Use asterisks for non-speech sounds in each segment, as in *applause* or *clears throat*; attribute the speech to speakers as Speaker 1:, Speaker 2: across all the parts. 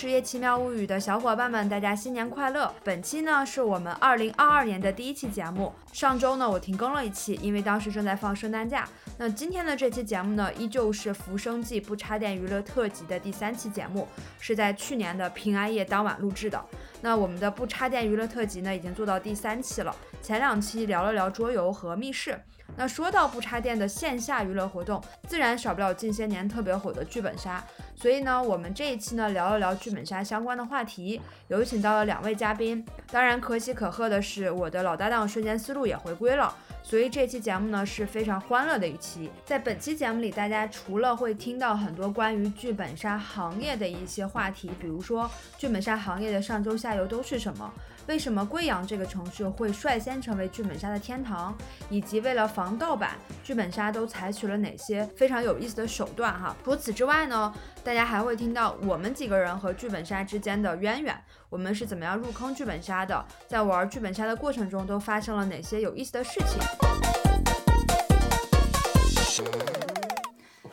Speaker 1: 职业奇妙物语》的小伙伴们，大家新年快乐！本期呢是我们二零二二年的第一期节目。上周呢我停更了一期，因为当时正在放圣诞假。那今天的这期节目呢，依旧是《浮生记不插电娱乐特辑》的第三期节目，是在去年的平安夜当晚录制的。那我们的不插电娱乐特辑呢，已经做到第三期了。前两期聊了聊桌游和密室。那说到不插电的线下娱乐活动，自然少不了近些年特别火的剧本杀。所以呢，我们这一期呢聊了聊剧本杀相关的话题，有请到了两位嘉宾。当然，可喜可贺的是，我的老搭档瞬间思路也回归了。所以这期节目呢是非常欢乐的一期。在本期节目里，大家除了会听到很多关于剧本杀行业的一些话题，比如说剧本杀行业的上中下游都是什么。为什么贵阳这个城市会率先成为剧本杀的天堂？以及为了防盗版，剧本杀都采取了哪些非常有意思的手段？哈，除此之外呢，大家还会听到我们几个人和剧本杀之间的渊源，我们是怎么样入坑剧本杀的？在玩剧本杀的过程中都发生了哪些有意思的事情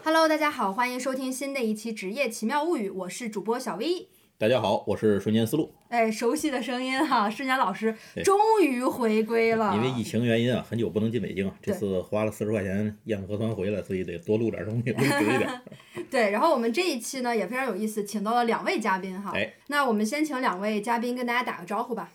Speaker 1: ？Hello，大家好，欢迎收听新的一期《职业奇妙物语》，我是主播小 V。
Speaker 2: 大家好，我是瞬间思路。
Speaker 1: 哎，熟悉的声音哈，瞬间老师终于回归了。
Speaker 2: 因为疫情原因啊，很久不能进北京，这次花了四十块钱验核酸回来，所以得多录点东西，录一点。*laughs*
Speaker 1: 对，然后我们这一期呢也非常有意思，请到了两位嘉宾哈。
Speaker 2: 哎，
Speaker 1: 那我们先请两位嘉宾跟大家打个招呼吧。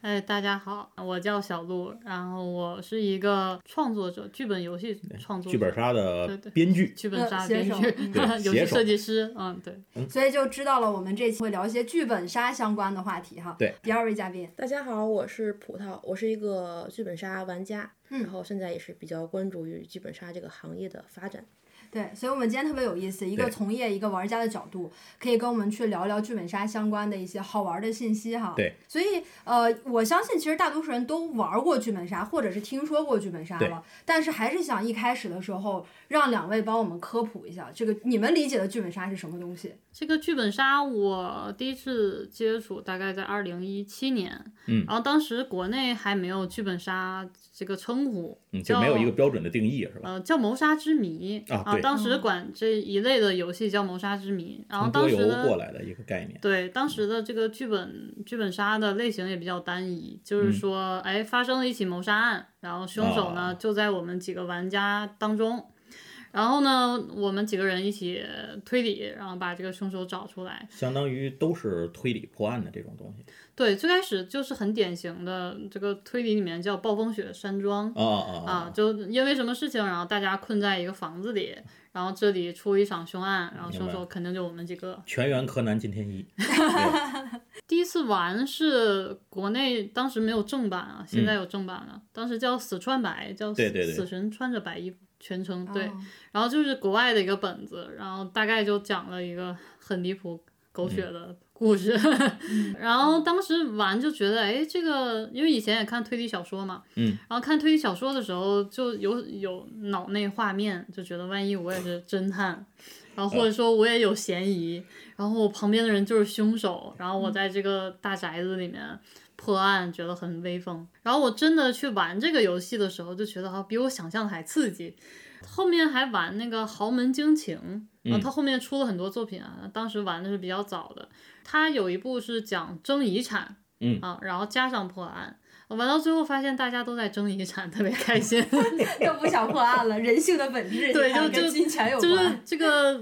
Speaker 3: 哎，大家好，我叫小鹿，然后我是一个创作者，剧本游戏创作，
Speaker 2: 剧本杀的编剧，
Speaker 3: 剧本杀编剧，*laughs* 游戏设计师，嗯，对，
Speaker 1: 所以就知道了，我们这期会聊一些剧本杀相关的话题哈。
Speaker 2: 对，
Speaker 1: 第二位嘉宾，
Speaker 4: 大家好，我是葡萄，我是一个剧本杀玩家，然后现在也是比较关注于剧本杀这个行业的发展。
Speaker 1: 对，所以，我们今天特别有意思，一个从业，一个玩家的角度，可以跟我们去聊聊剧本杀相关的一些好玩的信息哈。
Speaker 2: 对。
Speaker 1: 所以，呃，我相信其实大多数人都玩过剧本杀，或者是听说过剧本杀了，但是还是想一开始的时候让两位帮我们科普一下，这个你们理解的剧本杀是什么东西？
Speaker 3: 这个剧本杀我第一次接触大概在二零一七年，
Speaker 2: 嗯，
Speaker 3: 然后当时国内还没有剧本杀这个称呼，
Speaker 2: 嗯，就没有一个标准的定义是吧？
Speaker 3: 呃，叫谋杀之谜
Speaker 2: 啊，
Speaker 3: 当时管这一类的游戏叫谋杀之谜，然后当时
Speaker 2: 过来的一个概念，
Speaker 3: 对，当时的这个剧本剧本杀的类型也比较单一，就是说，哎，发生了一起谋杀案，然后凶手呢就在我们几个玩家当中。然后呢，我们几个人一起推理，然后把这个凶手找出来。
Speaker 2: 相当于都是推理破案的这种东西。
Speaker 3: 对，最开始就是很典型的这个推理里面叫暴风雪山庄
Speaker 2: 啊啊
Speaker 3: 啊！就因为什么事情，然后大家困在一个房子里，然后这里出一场凶案，然后凶手肯定就我们几个。
Speaker 2: 全员柯南金天一。*laughs* *laughs*
Speaker 3: 第一次玩是国内当时没有正版啊，现在有正版了。当时叫死穿白，叫死神穿着白衣服。全程对，然后就是国外的一个本子，然后大概就讲了一个很离谱、狗血的故事。*laughs* 然后当时玩就觉得，哎，这个因为以前也看推理小说嘛，
Speaker 2: 嗯，
Speaker 3: 然后看推理小说的时候就有有脑内画面，就觉得万一我也是侦探，然后或者说我也有嫌疑，然后我旁边的人就是凶手，然后我在这个大宅子里面。破案觉得很威风，然后我真的去玩这个游戏的时候，就觉得哈比我想象的还刺激。后面还玩那个豪门惊情，啊，他后面出了很多作品啊，当时玩的是比较早的。他有一部是讲争遗产，
Speaker 2: 嗯
Speaker 3: 啊，然后加上破案，我玩到最后发现大家都在争遗产，特别开心，*laughs*
Speaker 1: 都不想破案了。人性的本质
Speaker 3: 对，就
Speaker 1: 跟金钱有
Speaker 3: 关。就 *laughs* 是这个。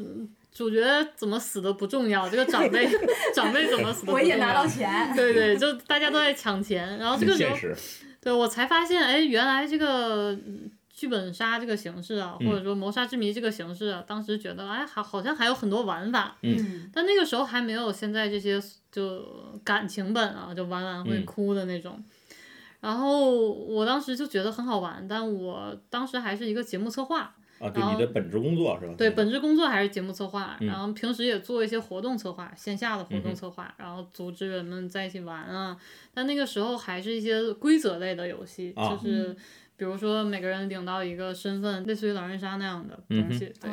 Speaker 3: 主角怎么死的不重要，这个长辈 *laughs* 长辈怎么死的
Speaker 1: 我也拿到钱。
Speaker 3: 对对，就大家都在抢钱，然后这个时候，对我才发现，哎，原来这个剧本杀这个形式啊，或者说谋杀之谜这个形式，啊，当时觉得，哎，好，好像还有很多玩法。
Speaker 2: 嗯。
Speaker 3: 但那个时候还没有现在这些就感情本啊，就玩完会哭的那种。然后我当时就觉得很好玩，但我当时还是一个节目策划。
Speaker 2: 啊，对你的本职工作是吧？
Speaker 3: 对，本职工作还是节目策划，然后平时也做一些活动策划，线下的活动策划，然后组织人们在一起玩啊。但那个时候还是一些规则类的游戏，就是比如说每个人领到一个身份，类似于狼人杀那样的东西。对，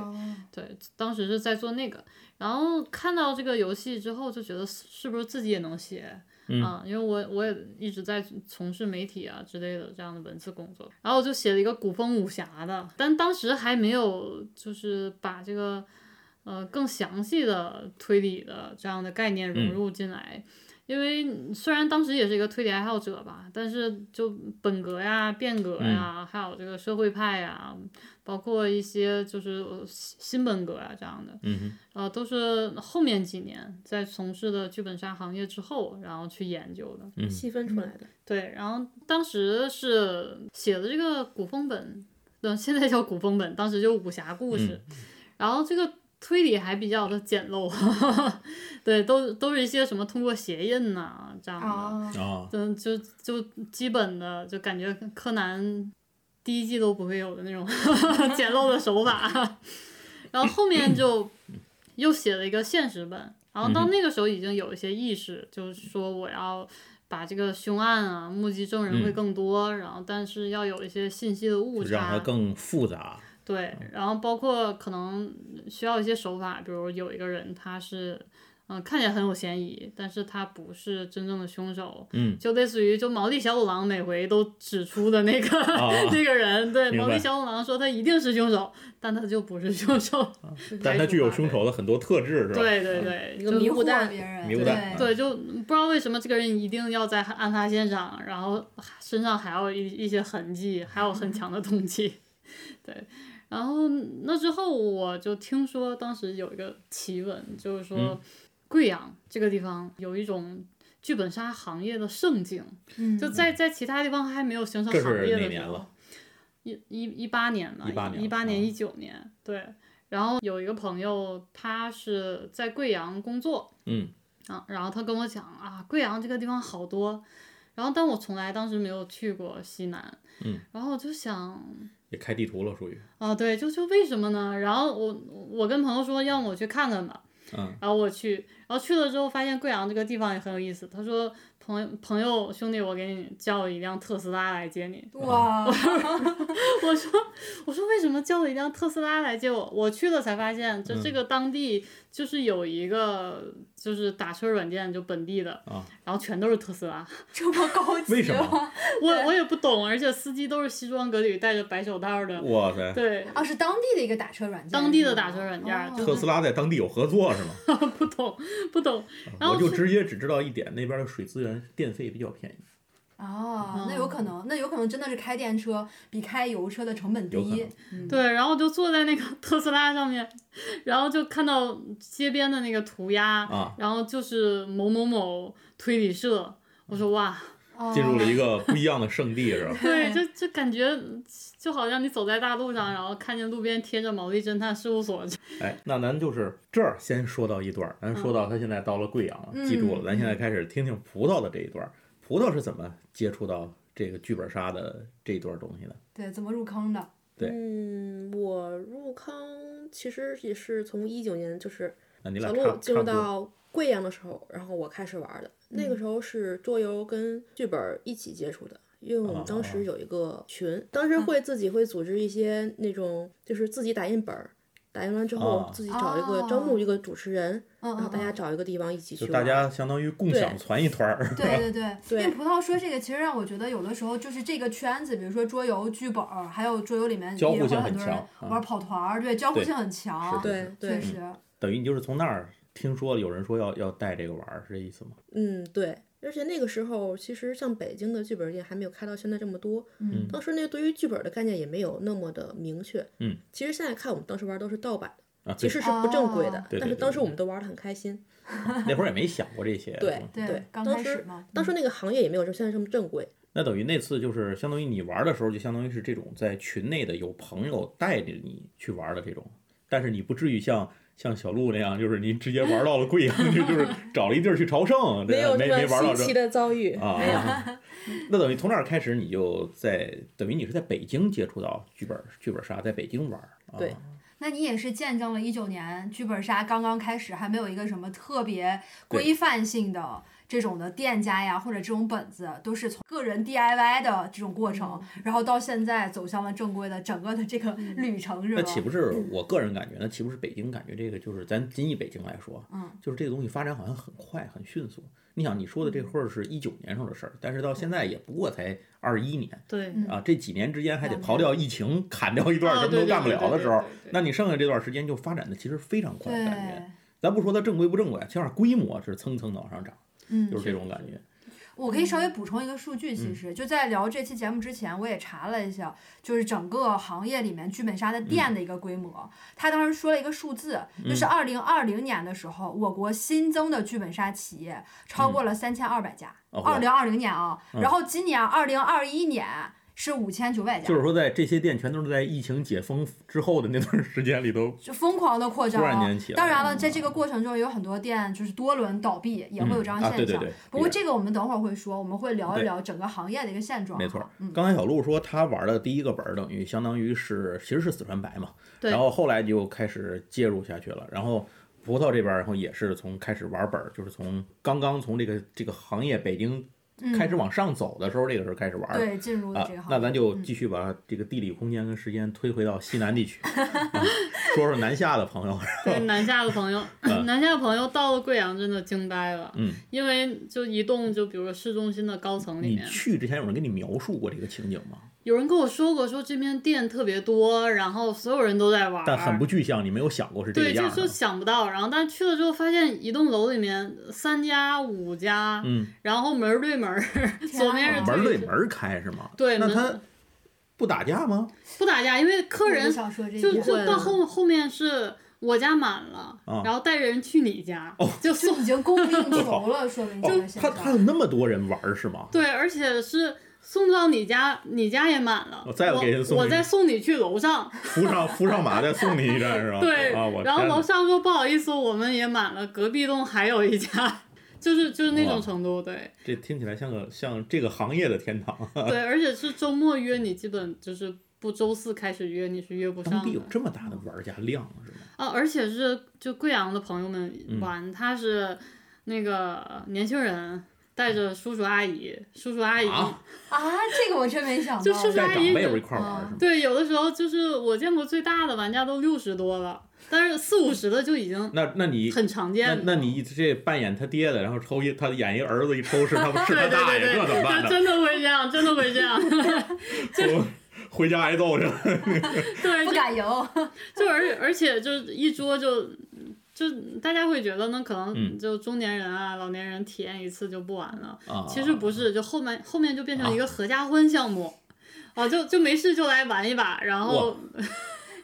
Speaker 3: 对，当时是在做那个，然后看到这个游戏之后，就觉得是不是自己也能写。啊，因为我我也一直在从事媒体啊之类的这样的文字工作，然后我就写了一个古风武侠的，但当时还没有就是把这个呃更详细的推理的这样的概念融入进来。因为虽然当时也是一个推理爱好者吧，但是就本格呀、变革呀，还有这个社会派呀，包括一些就是新本格啊这样的，
Speaker 2: 嗯
Speaker 3: 呃，都是后面几年在从事的剧本杀行业之后，然后去研究的。
Speaker 2: 嗯
Speaker 4: 细分出来的。
Speaker 3: 对，然后当时是写的这个古风本，那，现在叫古风本，当时就武侠故事，然后这个推理还比较的简陋，*laughs* 对，都都是一些什么通过鞋印呐、这样的，
Speaker 1: 哦，
Speaker 2: 啊，
Speaker 3: 嗯，就就基本的就感觉柯南第一季都不会有的那种 *laughs* 简陋的手法，然后后面就又写了一个现实本，然后到那个时候已经有一些意识，就是说我要。把这个凶案啊，目击证人会更多，然后但是要有一些信息的误
Speaker 2: 就让它
Speaker 3: 差，
Speaker 2: 更复杂。
Speaker 3: 对，然后包括可能需要一些手法，比如有一个人他是，嗯、看起来很有嫌疑，但是他不是真正的凶手，
Speaker 2: 嗯，
Speaker 3: 就类似于就毛利小五郎每回都指出的那个、
Speaker 2: 啊 *laughs*
Speaker 3: 那个人，对，毛利小五郎说他一定是凶手，但他就不是凶手，
Speaker 2: 但他具有凶
Speaker 3: 手，
Speaker 2: 的很多特质，是吧？
Speaker 3: 对对对，
Speaker 4: 一个
Speaker 3: 就
Speaker 4: 迷糊蛋，
Speaker 2: 迷糊蛋
Speaker 1: 对
Speaker 3: 对，就不知道为什么这个人一定要在案发现场，然后身上还有一一些痕迹，还有很强的动机，*laughs* 对。然后那之后我就听说，当时有一个奇闻，就是说
Speaker 2: 嗯。
Speaker 3: 贵阳这个地方有一种剧本杀行业的盛景，
Speaker 1: 嗯
Speaker 3: 就在在其他地方还没有形成行业的时候
Speaker 2: 哪年了，
Speaker 3: 一一一八年了
Speaker 2: ，18年
Speaker 3: 一八年
Speaker 2: 啊
Speaker 3: 一九年，对。然后有一个朋友，他是在贵阳工作，
Speaker 2: 嗯。
Speaker 3: 啊，然后他跟我讲啊，贵阳这个地方好多，然后但我从来当时没有去过西南，
Speaker 2: 嗯，
Speaker 3: 然后我就想，
Speaker 2: 也开地图了，属于。
Speaker 3: 啊，对，就就为什么呢？然后我我跟朋友说，要么我去看看吧，
Speaker 2: 嗯，
Speaker 3: 然后我去，然后去了之后发现贵阳这个地方也很有意思。他说，朋友朋友兄弟，我给你叫一辆特斯拉来接你。
Speaker 1: 哇，
Speaker 3: 我说我说为什么叫了一辆特斯拉来接我？我去了才发现，就这
Speaker 2: 嗯
Speaker 3: 个当地就是有一个就是打车软件，就本地的，
Speaker 2: 啊
Speaker 3: 然后全都是特斯拉。*laughs*
Speaker 1: 这么高级，*laughs*
Speaker 2: 为什么？*laughs*
Speaker 3: 我我也不懂，而且司机都是西装革履，戴着白手套的。
Speaker 2: 哇塞，
Speaker 3: 对，
Speaker 1: 哦，是当地的一个打车软件，
Speaker 3: 当地的打车软件
Speaker 1: 哦
Speaker 2: 特斯拉在当地有合作是吗？
Speaker 3: 不懂不懂。然后
Speaker 2: 我就直接只知道一点，那边的水资源电费比较便宜。
Speaker 1: 哦，那有可能，那有可能真的是开电车比开油车的成本低
Speaker 3: 对，然后就坐在那个 *laughs* 特斯拉上面，然后就看到街边的那个涂鸦，
Speaker 2: 啊
Speaker 3: 然后就是某某某推理社。我说哇，
Speaker 1: 哦
Speaker 2: 进入了一个不一样的圣地是吧？*laughs*
Speaker 3: 对，就 *laughs* 就感觉就好像你走在大路上，然后看见路边贴着毛利侦探事务所，
Speaker 2: 哎，那咱就是这儿先说到一段儿，咱说到他现在到了贵阳了，记住了，咱现在开始听听葡萄的这一段儿。葡萄是怎么接触到这个剧本杀的这一段东西的？
Speaker 1: 对，怎么入坑的？
Speaker 2: 对
Speaker 4: 嗯，我入坑其实也是从一九年，就是小鹿进入。到贵阳的时候，然后我开始玩的。那个时候是桌游跟剧本一起接触的，因为我们当
Speaker 2: 哦
Speaker 4: 时有一个群，当时会自己会组织一些那种，就是自己打印本儿，打印完之后
Speaker 2: 哦
Speaker 4: 自己找一个招募一个主持人，
Speaker 1: 嗯
Speaker 4: 然后大家
Speaker 1: 嗯
Speaker 4: 找一个地方一起去
Speaker 2: 就。大家相当于共享一团儿，*laughs*
Speaker 1: 对对对，因为葡萄说这个，其实让我觉得有的时候就是这个圈子，比如说桌游、剧本儿，还有桌游里面
Speaker 2: 交互
Speaker 1: 也会
Speaker 2: 性很
Speaker 1: 很多人玩跑团儿，对，交互性很强，
Speaker 4: 对对
Speaker 1: 确实。
Speaker 2: 等于你就是从那儿听说有人说要要带这个玩儿，是这意思吗？
Speaker 4: 嗯，对。而且那个时候，其实像北京的剧本店还没有开到现在这么多。
Speaker 1: 嗯
Speaker 4: 当时那个对于剧本的概念也没有那么的明确。
Speaker 2: 嗯，
Speaker 4: 其实现在看我们当时玩都是盗版的，
Speaker 2: 啊，
Speaker 4: 其实是不正规的。
Speaker 1: 哦
Speaker 2: 对对
Speaker 4: 但是当时我们都玩的很开心。*laughs*
Speaker 2: 那会儿也没想过这些。
Speaker 4: 对对
Speaker 1: 刚
Speaker 4: 当时
Speaker 1: 开始嘛，
Speaker 4: 当时那个行业也没有现在这么正规。
Speaker 2: 那等于那次就是相当于你玩的时候，就相当于是这种在群内的有朋友带着你去玩的这种，但是你不至于像像小鹿那样，就是你直接玩到了贵阳去，就是找了一地儿去朝圣，
Speaker 4: 没有
Speaker 2: 没
Speaker 4: 这
Speaker 2: 没玩到这
Speaker 4: 么新奇的遭遇。
Speaker 2: 啊。
Speaker 4: 没有。
Speaker 2: 啊那等于从那儿开始，你就在等于你是在北京接触到剧本剧本杀，在北京玩儿。啊、
Speaker 4: 对
Speaker 1: 那你也是见证了一九年剧本杀刚刚开始，还没有一个什么特别规范性的这种的店家呀，或者这种本子，都是从个人 DIY 的这种过程，然后到现在走向了正规的整个的这个旅程，是吧？
Speaker 2: 那岂不是我个人感觉？那岂不是北京感觉这个就是咱仅以北京来说，
Speaker 1: 嗯，
Speaker 2: 就是这个东西发展好像很快很迅速。你想你说的这会儿是一九年时候的事儿，但是到现在也不过才二一年
Speaker 3: 对，
Speaker 2: 啊，这几年之间还得刨掉疫情，砍掉一段
Speaker 3: 啊
Speaker 2: 什么都干不了的时候，，那你剩下这段时间就发展的其实非常快，感觉。咱不说它正规不正规，起码规模是蹭蹭的往上涨，
Speaker 1: 嗯，
Speaker 2: 就是这种感觉。
Speaker 1: 我可以稍微补充一个数据，其实就在聊这期节目之前，我也查了一下，就是整个行业里面剧本杀的店的一个规模。他当时说了一个数字，就是二零二零年的时候，我国新增的剧本杀企业超过了三千二百家。
Speaker 2: 哦
Speaker 1: 二零二零年啊，然后今年二零二一年是五千九百家，
Speaker 2: 就是说，在这些店全都是在疫情解封之后的那段时间里头，
Speaker 1: 就疯狂的扩张。
Speaker 2: 突然间起来
Speaker 1: 当然了，在这个过程中有很多店就是多轮倒闭，也会有这样
Speaker 2: 嗯啊
Speaker 1: 现象。
Speaker 2: 对对对
Speaker 1: 不过这个我们等会儿会说，我们会聊一聊整个行业的一个现状。
Speaker 2: 没错，
Speaker 1: 嗯，
Speaker 2: 刚才小鹿说他玩的第一个本儿，等于相当于是其实是四川白嘛，
Speaker 3: 对
Speaker 2: 然后后来就开始介入下去了，然后葡萄这边，然后也是从开始玩本儿，就是从刚刚从这个这个行业北京开始往上走的时候，这个时候开始玩
Speaker 1: 对，进入的
Speaker 2: 啊
Speaker 1: 这个行。，
Speaker 2: 那咱就
Speaker 1: 嗯
Speaker 2: 继续把这个地理空间跟时间推回到西南地区，*laughs* 啊说说南下的朋友。
Speaker 3: 对南下的朋友，*laughs* 南下的朋友到了贵阳真的惊呆了，
Speaker 2: 嗯，
Speaker 3: 因为就一栋就比如说市中心的高层里
Speaker 2: 你
Speaker 3: 面，
Speaker 2: 去之前有人跟你描述过这个情景吗？
Speaker 3: 有人跟我说过，说这边店特别多，然后所有人都在玩，
Speaker 2: 但很不具象，你没有想过是这个
Speaker 3: 对，就就。想不到。然后但去了之后发现一栋楼里面三家五家，
Speaker 2: 嗯，
Speaker 3: 然后门对门儿，*laughs* 左面是
Speaker 2: 门对
Speaker 3: 对
Speaker 2: 门开是吗？
Speaker 3: 对门
Speaker 2: 那他不打架吗？
Speaker 3: 不打架，因为客人
Speaker 1: 想说这一
Speaker 3: 就
Speaker 1: 点
Speaker 3: 就到后后面是我家满了，
Speaker 2: 啊
Speaker 3: 然后带人去你家，
Speaker 2: 哦 *laughs*
Speaker 3: 就
Speaker 1: 就已经供不应 *laughs* 求了，说明就
Speaker 2: 他他。有那么多人玩是吗？
Speaker 3: 对，而且是送到你家，你家也满了，
Speaker 2: 我再给人送
Speaker 3: 我
Speaker 2: 一
Speaker 3: 再送你去楼上，
Speaker 2: 扶上 *laughs* 扶上马再送你一站是吧？
Speaker 3: 对，
Speaker 2: 啊，我
Speaker 3: 然后楼上说不好意思，我们也满了，隔壁栋还有一家，*laughs* 就是就是那种程度，对。
Speaker 2: 这听起来像个像这个行业的天堂。*laughs*
Speaker 3: 对，而且是周末约你，基本就是不周四开始约你是约不
Speaker 2: 当地有这么大的玩家量是吗？
Speaker 3: 啊，而且是就贵阳的朋友们
Speaker 2: 嗯。
Speaker 3: 玩，他是那个年轻人带着叔叔阿姨，叔叔阿姨。
Speaker 2: 啊
Speaker 1: 啊，这个我真没想到。
Speaker 3: 就叔叔阿姨有
Speaker 2: 辈一块玩儿是吗？
Speaker 3: 对，有的时候就是我见过最大的玩家都六十多了，但是四五十的就已经
Speaker 2: 那那你
Speaker 3: 很常见了。
Speaker 2: 那你这扮演他爹的，然后抽一他演一儿子一抽是他 *laughs* 是他大爷，这怎么办呢？
Speaker 3: 真的会这样，真的会这样。*laughs*
Speaker 2: 就回家挨揍去了。
Speaker 3: 对，就
Speaker 1: 不敢游。
Speaker 3: 就而而且就一桌就就大家会觉得呢，可
Speaker 2: 嗯
Speaker 3: 能就中年人啊、老年人体验一次就不玩了。
Speaker 2: 啊，
Speaker 3: 其实不是，就后面后面就变成一个合家欢项目。啊，就就没事就来玩一把，然后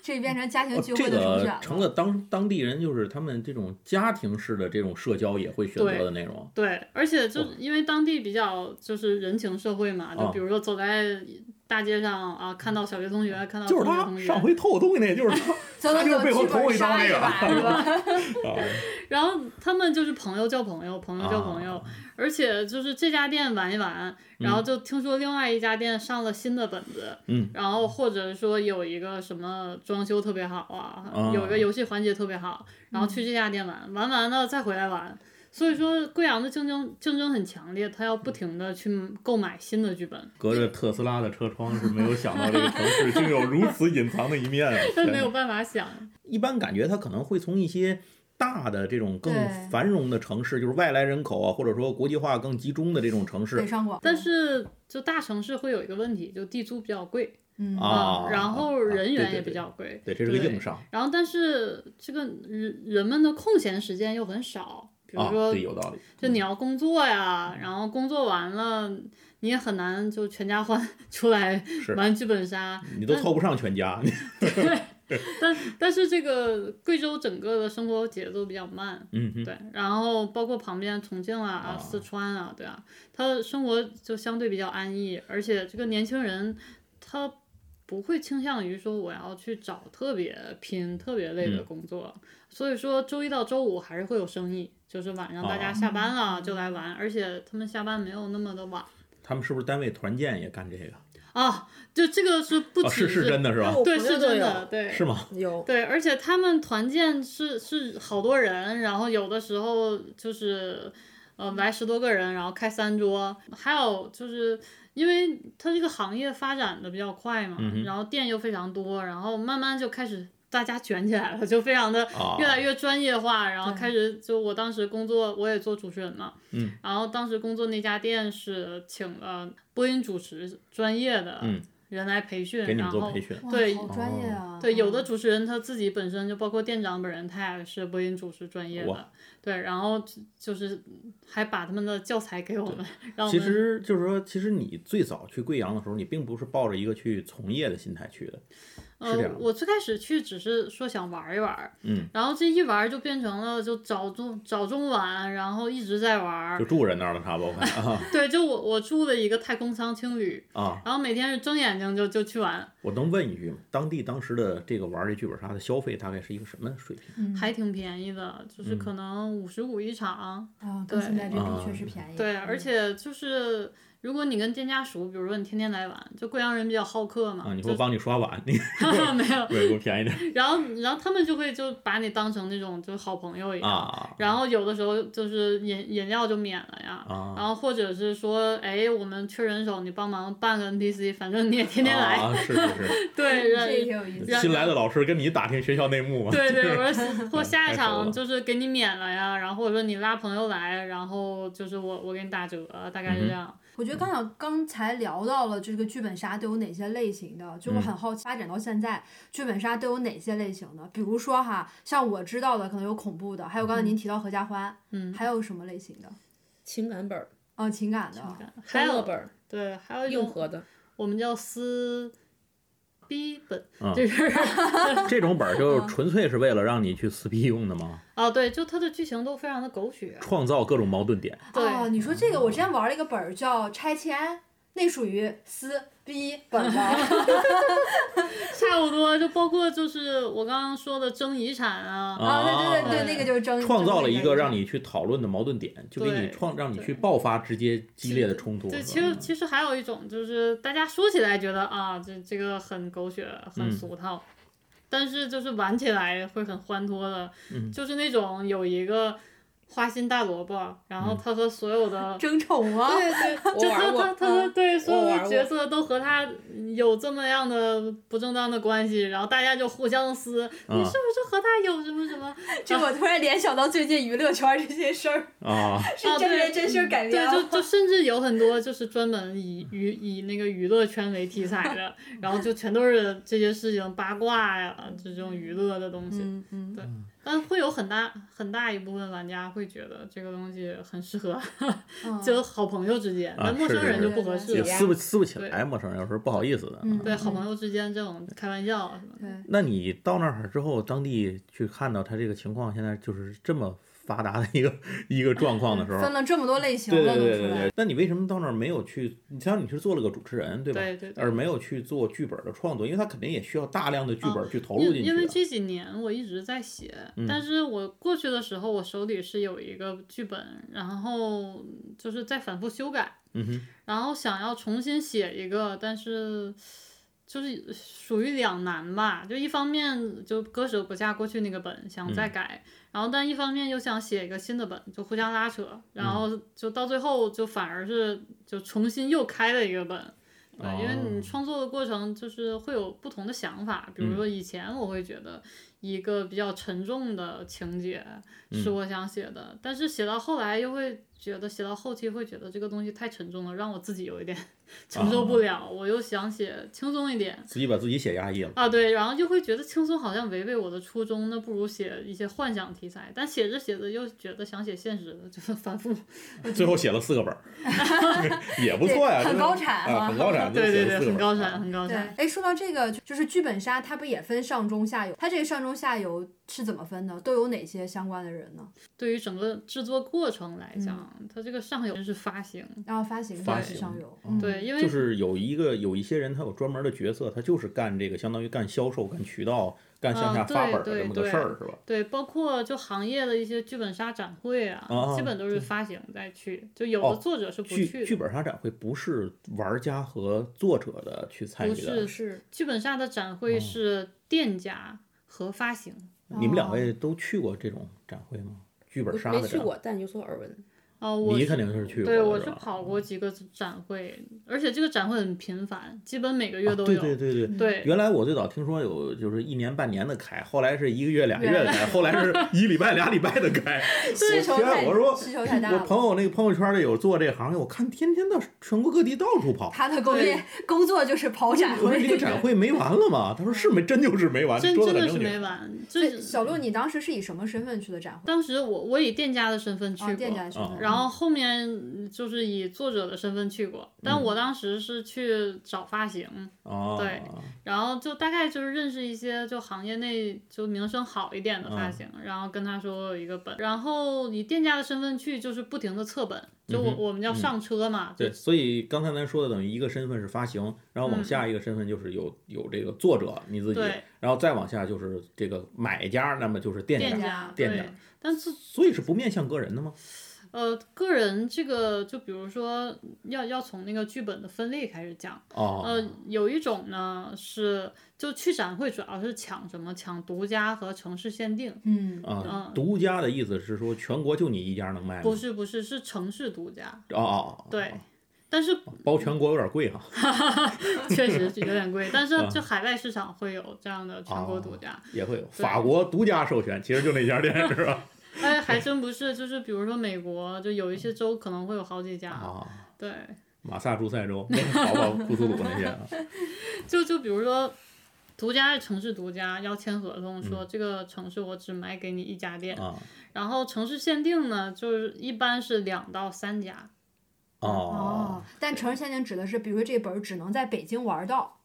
Speaker 1: 这变成家庭聚会的首
Speaker 2: 个成了当当地人就是他们这种家庭式的这种社交也会选择的内容。
Speaker 3: 对，而且就
Speaker 2: 哇
Speaker 3: 因为当地比较就是人情社会嘛，就
Speaker 2: 啊
Speaker 3: 比如说走在大街上啊，看到小学同学，看到
Speaker 2: 就是他
Speaker 3: 中学同学，
Speaker 2: 上回偷我东西那，就是他。就是背后捅我一刀那个 *laughs*
Speaker 1: 是吧？*laughs*
Speaker 2: 啊
Speaker 3: 然后他们就是朋友叫朋友，朋友叫朋友，
Speaker 2: 啊
Speaker 3: 而且就是这家店玩一玩，然后就听说另外一家店上了新的本子，
Speaker 2: 嗯，
Speaker 3: 然后或者说有一个什么装修特别好啊，
Speaker 2: 啊
Speaker 3: 有一个游戏环节特别好，然后去这家店玩，玩完了再回来玩。所以说，贵阳的竞争竞争很强烈，他要不停的去购买新的剧本，
Speaker 2: 隔着特斯拉的车窗是没有想到这个城市 *laughs* 竟有如此隐藏的一面啊。
Speaker 3: 但
Speaker 2: 天
Speaker 3: 没有办法想。
Speaker 2: 一般感觉他可能会从一些大的这种更繁荣的城市，就是外来人口啊，或者说国际化更集中的这种城市
Speaker 1: 北上广，
Speaker 3: 但是就大城市会有一个问题，就地租比较贵
Speaker 1: 嗯。
Speaker 2: 啊，
Speaker 3: 然后
Speaker 2: 啊
Speaker 3: 人员也比
Speaker 2: 对对对
Speaker 3: 较贵，
Speaker 2: 对，这是个硬伤
Speaker 3: 然后但是这个人人们的空闲时间又很少，比如
Speaker 2: 啊，
Speaker 3: 说
Speaker 2: 对，有道理。
Speaker 3: 就你要工作呀，然后工作完了你也很难就全家欢 *laughs* 出来玩剧本杀，
Speaker 2: 你都凑不上全家，*laughs* *laughs*
Speaker 3: 但但是这个贵州整个的生活节奏比较慢，
Speaker 2: 嗯，
Speaker 3: 对，然后包括旁边重庆啊、
Speaker 2: 啊
Speaker 3: 四川啊，对啊，他的生活就相对比较安逸，而且这个年轻人他不会倾向于说我要去找特别拼、特别累的
Speaker 2: 嗯
Speaker 3: 工作，所以说周一到周五还是会有生意，就是晚上大家
Speaker 2: 啊
Speaker 3: 下班了就来玩，而且他们下班没有那么的晚
Speaker 2: 他们是不是单位团建也干这个？
Speaker 3: 啊，就这个是不
Speaker 2: 是是真的是吧？
Speaker 3: 对是真的，对，
Speaker 2: 是吗？
Speaker 4: 有
Speaker 3: 对，而且他们团建是是好多人，然后有的时候就是，呃，来十多个人，然后开三桌，还有就是因为它这个行业发展的比较快嘛，
Speaker 2: 嗯
Speaker 3: 然后店又非常多，然后慢慢就开始大家卷起来了，就非常的
Speaker 2: 啊
Speaker 3: 越来越专业化，然后开始就我当时工作，我也做主持人嘛，
Speaker 2: 嗯，
Speaker 3: 然后当时工作那家店是请了播音主持专业的
Speaker 2: 嗯
Speaker 3: 人来培训，
Speaker 2: 给你
Speaker 3: 然后
Speaker 2: 们做培训。
Speaker 3: 对
Speaker 1: 好专业啊。
Speaker 3: 对，有
Speaker 1: 嗯
Speaker 3: 的主持人他自己本身就包括店长本人，他也是播音主持专业的
Speaker 2: 哇，
Speaker 3: 对，然后就就是还把他们的教材给我们，让我
Speaker 2: 其实就是说，其实你最早去贵阳的时候，你并不是抱着一个去从业的心态去的，是这样，
Speaker 3: 呃我最开始去只是说想玩一玩，
Speaker 2: 嗯，
Speaker 3: 然后这一玩就变成了就早中早中晚，然后一直在玩
Speaker 2: 就，住人那儿了，差不多，啊 *laughs*
Speaker 3: 对，就我我住的一个太空舱青旅，
Speaker 2: 啊，
Speaker 3: 然后每天是睁眼睛就就去玩，
Speaker 2: 我能问一句吗？当地当时的这个玩这剧本杀的消费大概是一个什么水平？
Speaker 3: 还挺便宜的，就是
Speaker 2: 嗯
Speaker 3: 可能五十五一场，
Speaker 1: 啊，跟现在这比
Speaker 2: 啊
Speaker 1: 确实便宜。
Speaker 3: 对，
Speaker 1: 嗯
Speaker 3: 而且就是如果你跟店家熟，比如说你天天来玩，就贵阳人比较好客嘛，
Speaker 2: 啊，你会帮你刷碗，你 *laughs*
Speaker 3: 没有，
Speaker 2: 对给我便宜点 *laughs*
Speaker 3: 然后然后他们就会就把你当成那种就是好朋友一样，
Speaker 2: 啊
Speaker 3: 然后有的时候就是饮饮料就免了呀，
Speaker 2: 啊
Speaker 3: 然后或者是说，哎，我们缺人手，你帮忙办个 NPC，反正你也天天来，
Speaker 2: 啊，是是是，
Speaker 3: 对，
Speaker 1: 这也有意思。
Speaker 2: 新来的老师跟你打听学校内幕嘛？
Speaker 3: 对对，我说或下一场就是给你免了呀，然后或者说你拉朋友来，然后就是我我给你打折，大概是这样。
Speaker 1: 我觉得刚好刚才聊到了这个剧本杀都有哪些类型的，就我很好奇，发展到现在，剧本杀都有哪些类型的？比如说哈，像我知道的可能有恐怖的，还有刚才您提到合家欢，
Speaker 3: 嗯，
Speaker 1: 还有什么类型的？
Speaker 4: 情感本儿、
Speaker 1: 哦，情感的，
Speaker 3: 还有
Speaker 4: 本儿、
Speaker 3: 对，还有一种
Speaker 4: 硬核的，
Speaker 3: 我们叫撕逼本，
Speaker 2: 嗯
Speaker 3: 就是 *laughs*
Speaker 2: 这种本儿就纯粹是为了让你去撕逼用的吗？
Speaker 3: 哦对，就它的剧情都非常的狗血。
Speaker 2: 创造各种矛盾点。
Speaker 3: 对
Speaker 1: 哦，你说这个，我之前玩了一个本儿叫拆迁，那属于撕逼本吧？*laughs*
Speaker 3: 差不多，就包括就是我刚刚说的争遗产啊，
Speaker 1: 啊，对对对
Speaker 3: 对
Speaker 1: 对，那个就是争
Speaker 2: 创造了一个让
Speaker 1: 你
Speaker 2: 你去讨论的矛盾点，就给你创让你去爆发直接激烈的冲突。
Speaker 3: 对，其实其实还有一种就是大家说起来觉得啊，这这个很狗血，很
Speaker 2: 嗯
Speaker 3: 俗套，但是就是玩起来会很欢脱的，
Speaker 2: 嗯。
Speaker 3: 就是那种有一个花心大萝卜，然
Speaker 2: 嗯
Speaker 3: 后他和所有的。*laughs*
Speaker 1: 争宠吗？
Speaker 4: 对对，我
Speaker 3: 就他他他的对所有的角色都和他有这么样的不正当的关系，然后大家就互相撕，你
Speaker 2: 啊
Speaker 3: 是不是和他有什么什么？*laughs*
Speaker 1: 这我突然联想到最近娱乐圈这些事儿，
Speaker 2: 啊，*laughs*
Speaker 1: 是
Speaker 3: 啊对
Speaker 1: 真人真事儿改编
Speaker 3: 对，
Speaker 1: 了。
Speaker 3: 就就甚至有很多就是专门以娱以那个娱乐圈为题材的，然后就全都是这些事情八卦呀，就这种娱乐的东西。
Speaker 1: 嗯
Speaker 3: 但会有很大很大一部分玩家会觉得这个东西很适合
Speaker 1: 嗯 *laughs*
Speaker 3: 就好朋友之间，
Speaker 2: 啊
Speaker 3: 但陌生人就不合适
Speaker 2: 也。撕不撕不起
Speaker 3: 对
Speaker 2: 来，陌生人有时候不好意思的。
Speaker 1: 嗯
Speaker 3: 对，好朋友之间这种开玩笑什么的。
Speaker 1: 对，
Speaker 2: 那你到那儿之后，当地去看到他这个情况，现在就是这么发达的一个 *laughs* 一个状况的时候，
Speaker 1: 分了这么多类型
Speaker 2: 对对对对对。那你为什么到那儿没有去？你像你是做了个主持人，对吧？
Speaker 3: 对对对
Speaker 2: 而没有去做剧本的创作，因为他肯定也需要大量的剧本去投入进去的。
Speaker 3: 因因为这几年我一直在写，
Speaker 2: 嗯
Speaker 3: 但是我过去的时候，我手里是有一个剧本，然后就是在反复修改，
Speaker 2: 嗯哼，
Speaker 3: 然后想要重新写一个，但是就是属于两难吧。就一方面就割舍不下过去那个本，想再改，然后但一方面又想写一个新的本，就互相拉扯，然后就到最后就反而是就重新又开了一个本。对，因为你
Speaker 2: 哦
Speaker 3: 创作的过程就是会有不同的想法，比如说以前我会觉得一个比较沉重的情节是我想写的，但是写到后来又会觉得写到后期会觉得这个东西太沉重了，让我自己有一点 *laughs* 承受不了，我又想写轻松一点。
Speaker 2: 自己把自己写压抑了。
Speaker 3: 啊，对，然后就会觉得轻松好像违背我的初衷，那不如写一些幻想题材。但写着写着又觉得想写现实的，就是反复。*laughs*
Speaker 2: 最后写了四个本儿，*laughs* 也不错呀，
Speaker 1: 对很高产
Speaker 2: 啊，很高产，
Speaker 3: 对对对，很高产，很高产。
Speaker 1: 哎，说到这个，就就是剧本杀，它不也分上中下游？它这个上中下游是怎么分的？都有哪些相关的人呢？
Speaker 3: 对于整个制作过程来
Speaker 1: 嗯
Speaker 3: 讲，它这个上游是发行，
Speaker 1: 然后发行
Speaker 2: 发行
Speaker 1: 上游，
Speaker 3: 对，因为
Speaker 2: 就是有一个有一些人，他有专门的角色，他就是干这个，相当于干销售、干渠道、干向下发本的这么个
Speaker 3: 对
Speaker 2: 事儿，是吧？
Speaker 3: 对，包括就行业的一些剧本杀展会啊，
Speaker 2: 啊
Speaker 3: 基本都是发行再去，就有
Speaker 2: 哦
Speaker 3: 的作者是不去的。
Speaker 2: 剧本杀展会不是玩家和作者的去参与
Speaker 3: 不
Speaker 2: 的，
Speaker 4: 是
Speaker 3: 剧本杀的展
Speaker 2: 哦
Speaker 3: 会是店家和发行，
Speaker 2: 你们两
Speaker 1: 哦
Speaker 2: 位都去过这种展会吗？剧本杀的展
Speaker 4: 没没去过，但有所耳闻。
Speaker 3: 哦，我
Speaker 2: 你肯定是去过，
Speaker 3: 对，我是跑过几个展会，而且这个展会很频繁，基本每个月
Speaker 2: 啊
Speaker 3: 都有。
Speaker 2: 对对对对。
Speaker 3: 对
Speaker 2: 原来我最早听说有就是一年半年的开，后来是一个月俩月的开，后来是一礼拜俩礼拜的开。*laughs*
Speaker 1: 需求太
Speaker 2: 天我说
Speaker 1: 需求太大
Speaker 2: 我。朋友那个朋友圈里有做这行业，我看天天到全国各地到处跑。
Speaker 1: 他的工业工作就是跑展会
Speaker 2: 我说这。个展会没完了吗？他说是没，真就是没完，
Speaker 3: 真的是没。完。就
Speaker 1: 对，
Speaker 3: 是
Speaker 1: 小鹿，你当时是以什么身份去的展会？
Speaker 3: 当时我我以店家的身份去
Speaker 1: 店家的身份。
Speaker 3: 然后后后面就是以作者的身份去过，但
Speaker 2: 嗯。
Speaker 3: 我当时是去找发型，
Speaker 2: 哦，
Speaker 3: 对然后就大概就是认识一些就行业内就名声好一点的发型，然后跟他说我有一个本，然后以店家的身份去就是不停的测本，就我、
Speaker 2: 嗯
Speaker 3: 我们叫上车嘛，
Speaker 2: 对，所以刚才咱说的等于一个身份是发行，然后往下一个身份就是有有这个作者你自己
Speaker 3: 对，
Speaker 2: 然后再往下就是这个买家，那么就是店家，
Speaker 3: 店家
Speaker 2: 店家，
Speaker 3: 但是
Speaker 2: 所以是不面向个人的吗？
Speaker 3: 呃个人这个就比如说要要从那个剧本的分类开始讲，
Speaker 2: 哦，
Speaker 3: 呃有一种呢是就去展会主要是抢什么抢独家和城市限定。
Speaker 1: 嗯，
Speaker 2: 啊
Speaker 3: 嗯，
Speaker 2: 独家的意思是说全国就你一家能卖吗？
Speaker 3: 不是不是是城市独家，
Speaker 2: 哦
Speaker 3: 对，但是
Speaker 2: 包全国有点贵哈。*laughs*
Speaker 3: 确实是有点贵，但是
Speaker 2: 啊
Speaker 3: 就海外市场会有这样的全国独家。
Speaker 2: 也会有法国独家授权，其实就那家店是吧？
Speaker 3: 哎，还真不是，就是比如说美国，就有一些州可能会有好几家。
Speaker 2: 啊，
Speaker 3: 对，
Speaker 2: 马萨诸塞州、*laughs* 宝宝库图鲁那些啊，*laughs*
Speaker 3: 就就比如说。独家是城市独家，要签合同
Speaker 2: 嗯
Speaker 3: 说这个城市我只买给你一家店，
Speaker 2: 啊
Speaker 3: 然后城市限定呢，就是一般是两到三家，
Speaker 2: 哦
Speaker 1: 哦，但城市限定指的是，比如说这本只能在北京玩到，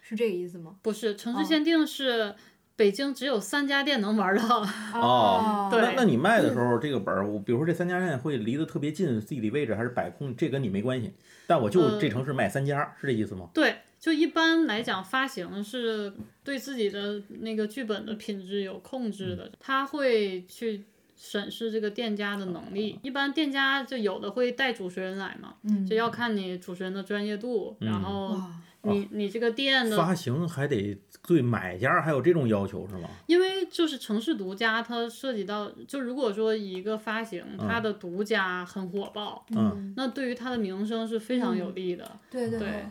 Speaker 1: 是这个意思吗？
Speaker 3: 不是城市
Speaker 1: 哦
Speaker 3: 限定是北京只有三家店能玩到，*laughs*
Speaker 2: 哦
Speaker 3: 对
Speaker 2: 那那你卖的时候，这个本儿，我比如说这三家店会离得特别近，地理位置还是摆空，这跟你没关系。但我就
Speaker 3: 呃
Speaker 2: 这城市卖三家，是这意思吗？
Speaker 3: 对，就一般来讲，发行是对自己的那个剧本的品质有控制
Speaker 2: 嗯
Speaker 3: 的，他会去审视这个店家的能力。一般店家就有的会带主持人来嘛，
Speaker 1: 嗯
Speaker 3: 就要看你主持人的专业度，然
Speaker 2: 嗯
Speaker 3: 后
Speaker 1: 哇，
Speaker 3: 你你这个店的，
Speaker 2: 发行还得对买家还有这种要求是吗？
Speaker 3: 因为就是城市独家，它涉及到，就如果说一个发行它的独家很火爆，
Speaker 2: 嗯。
Speaker 3: 那对于它的名声是非常有利的。
Speaker 1: 对对
Speaker 3: 对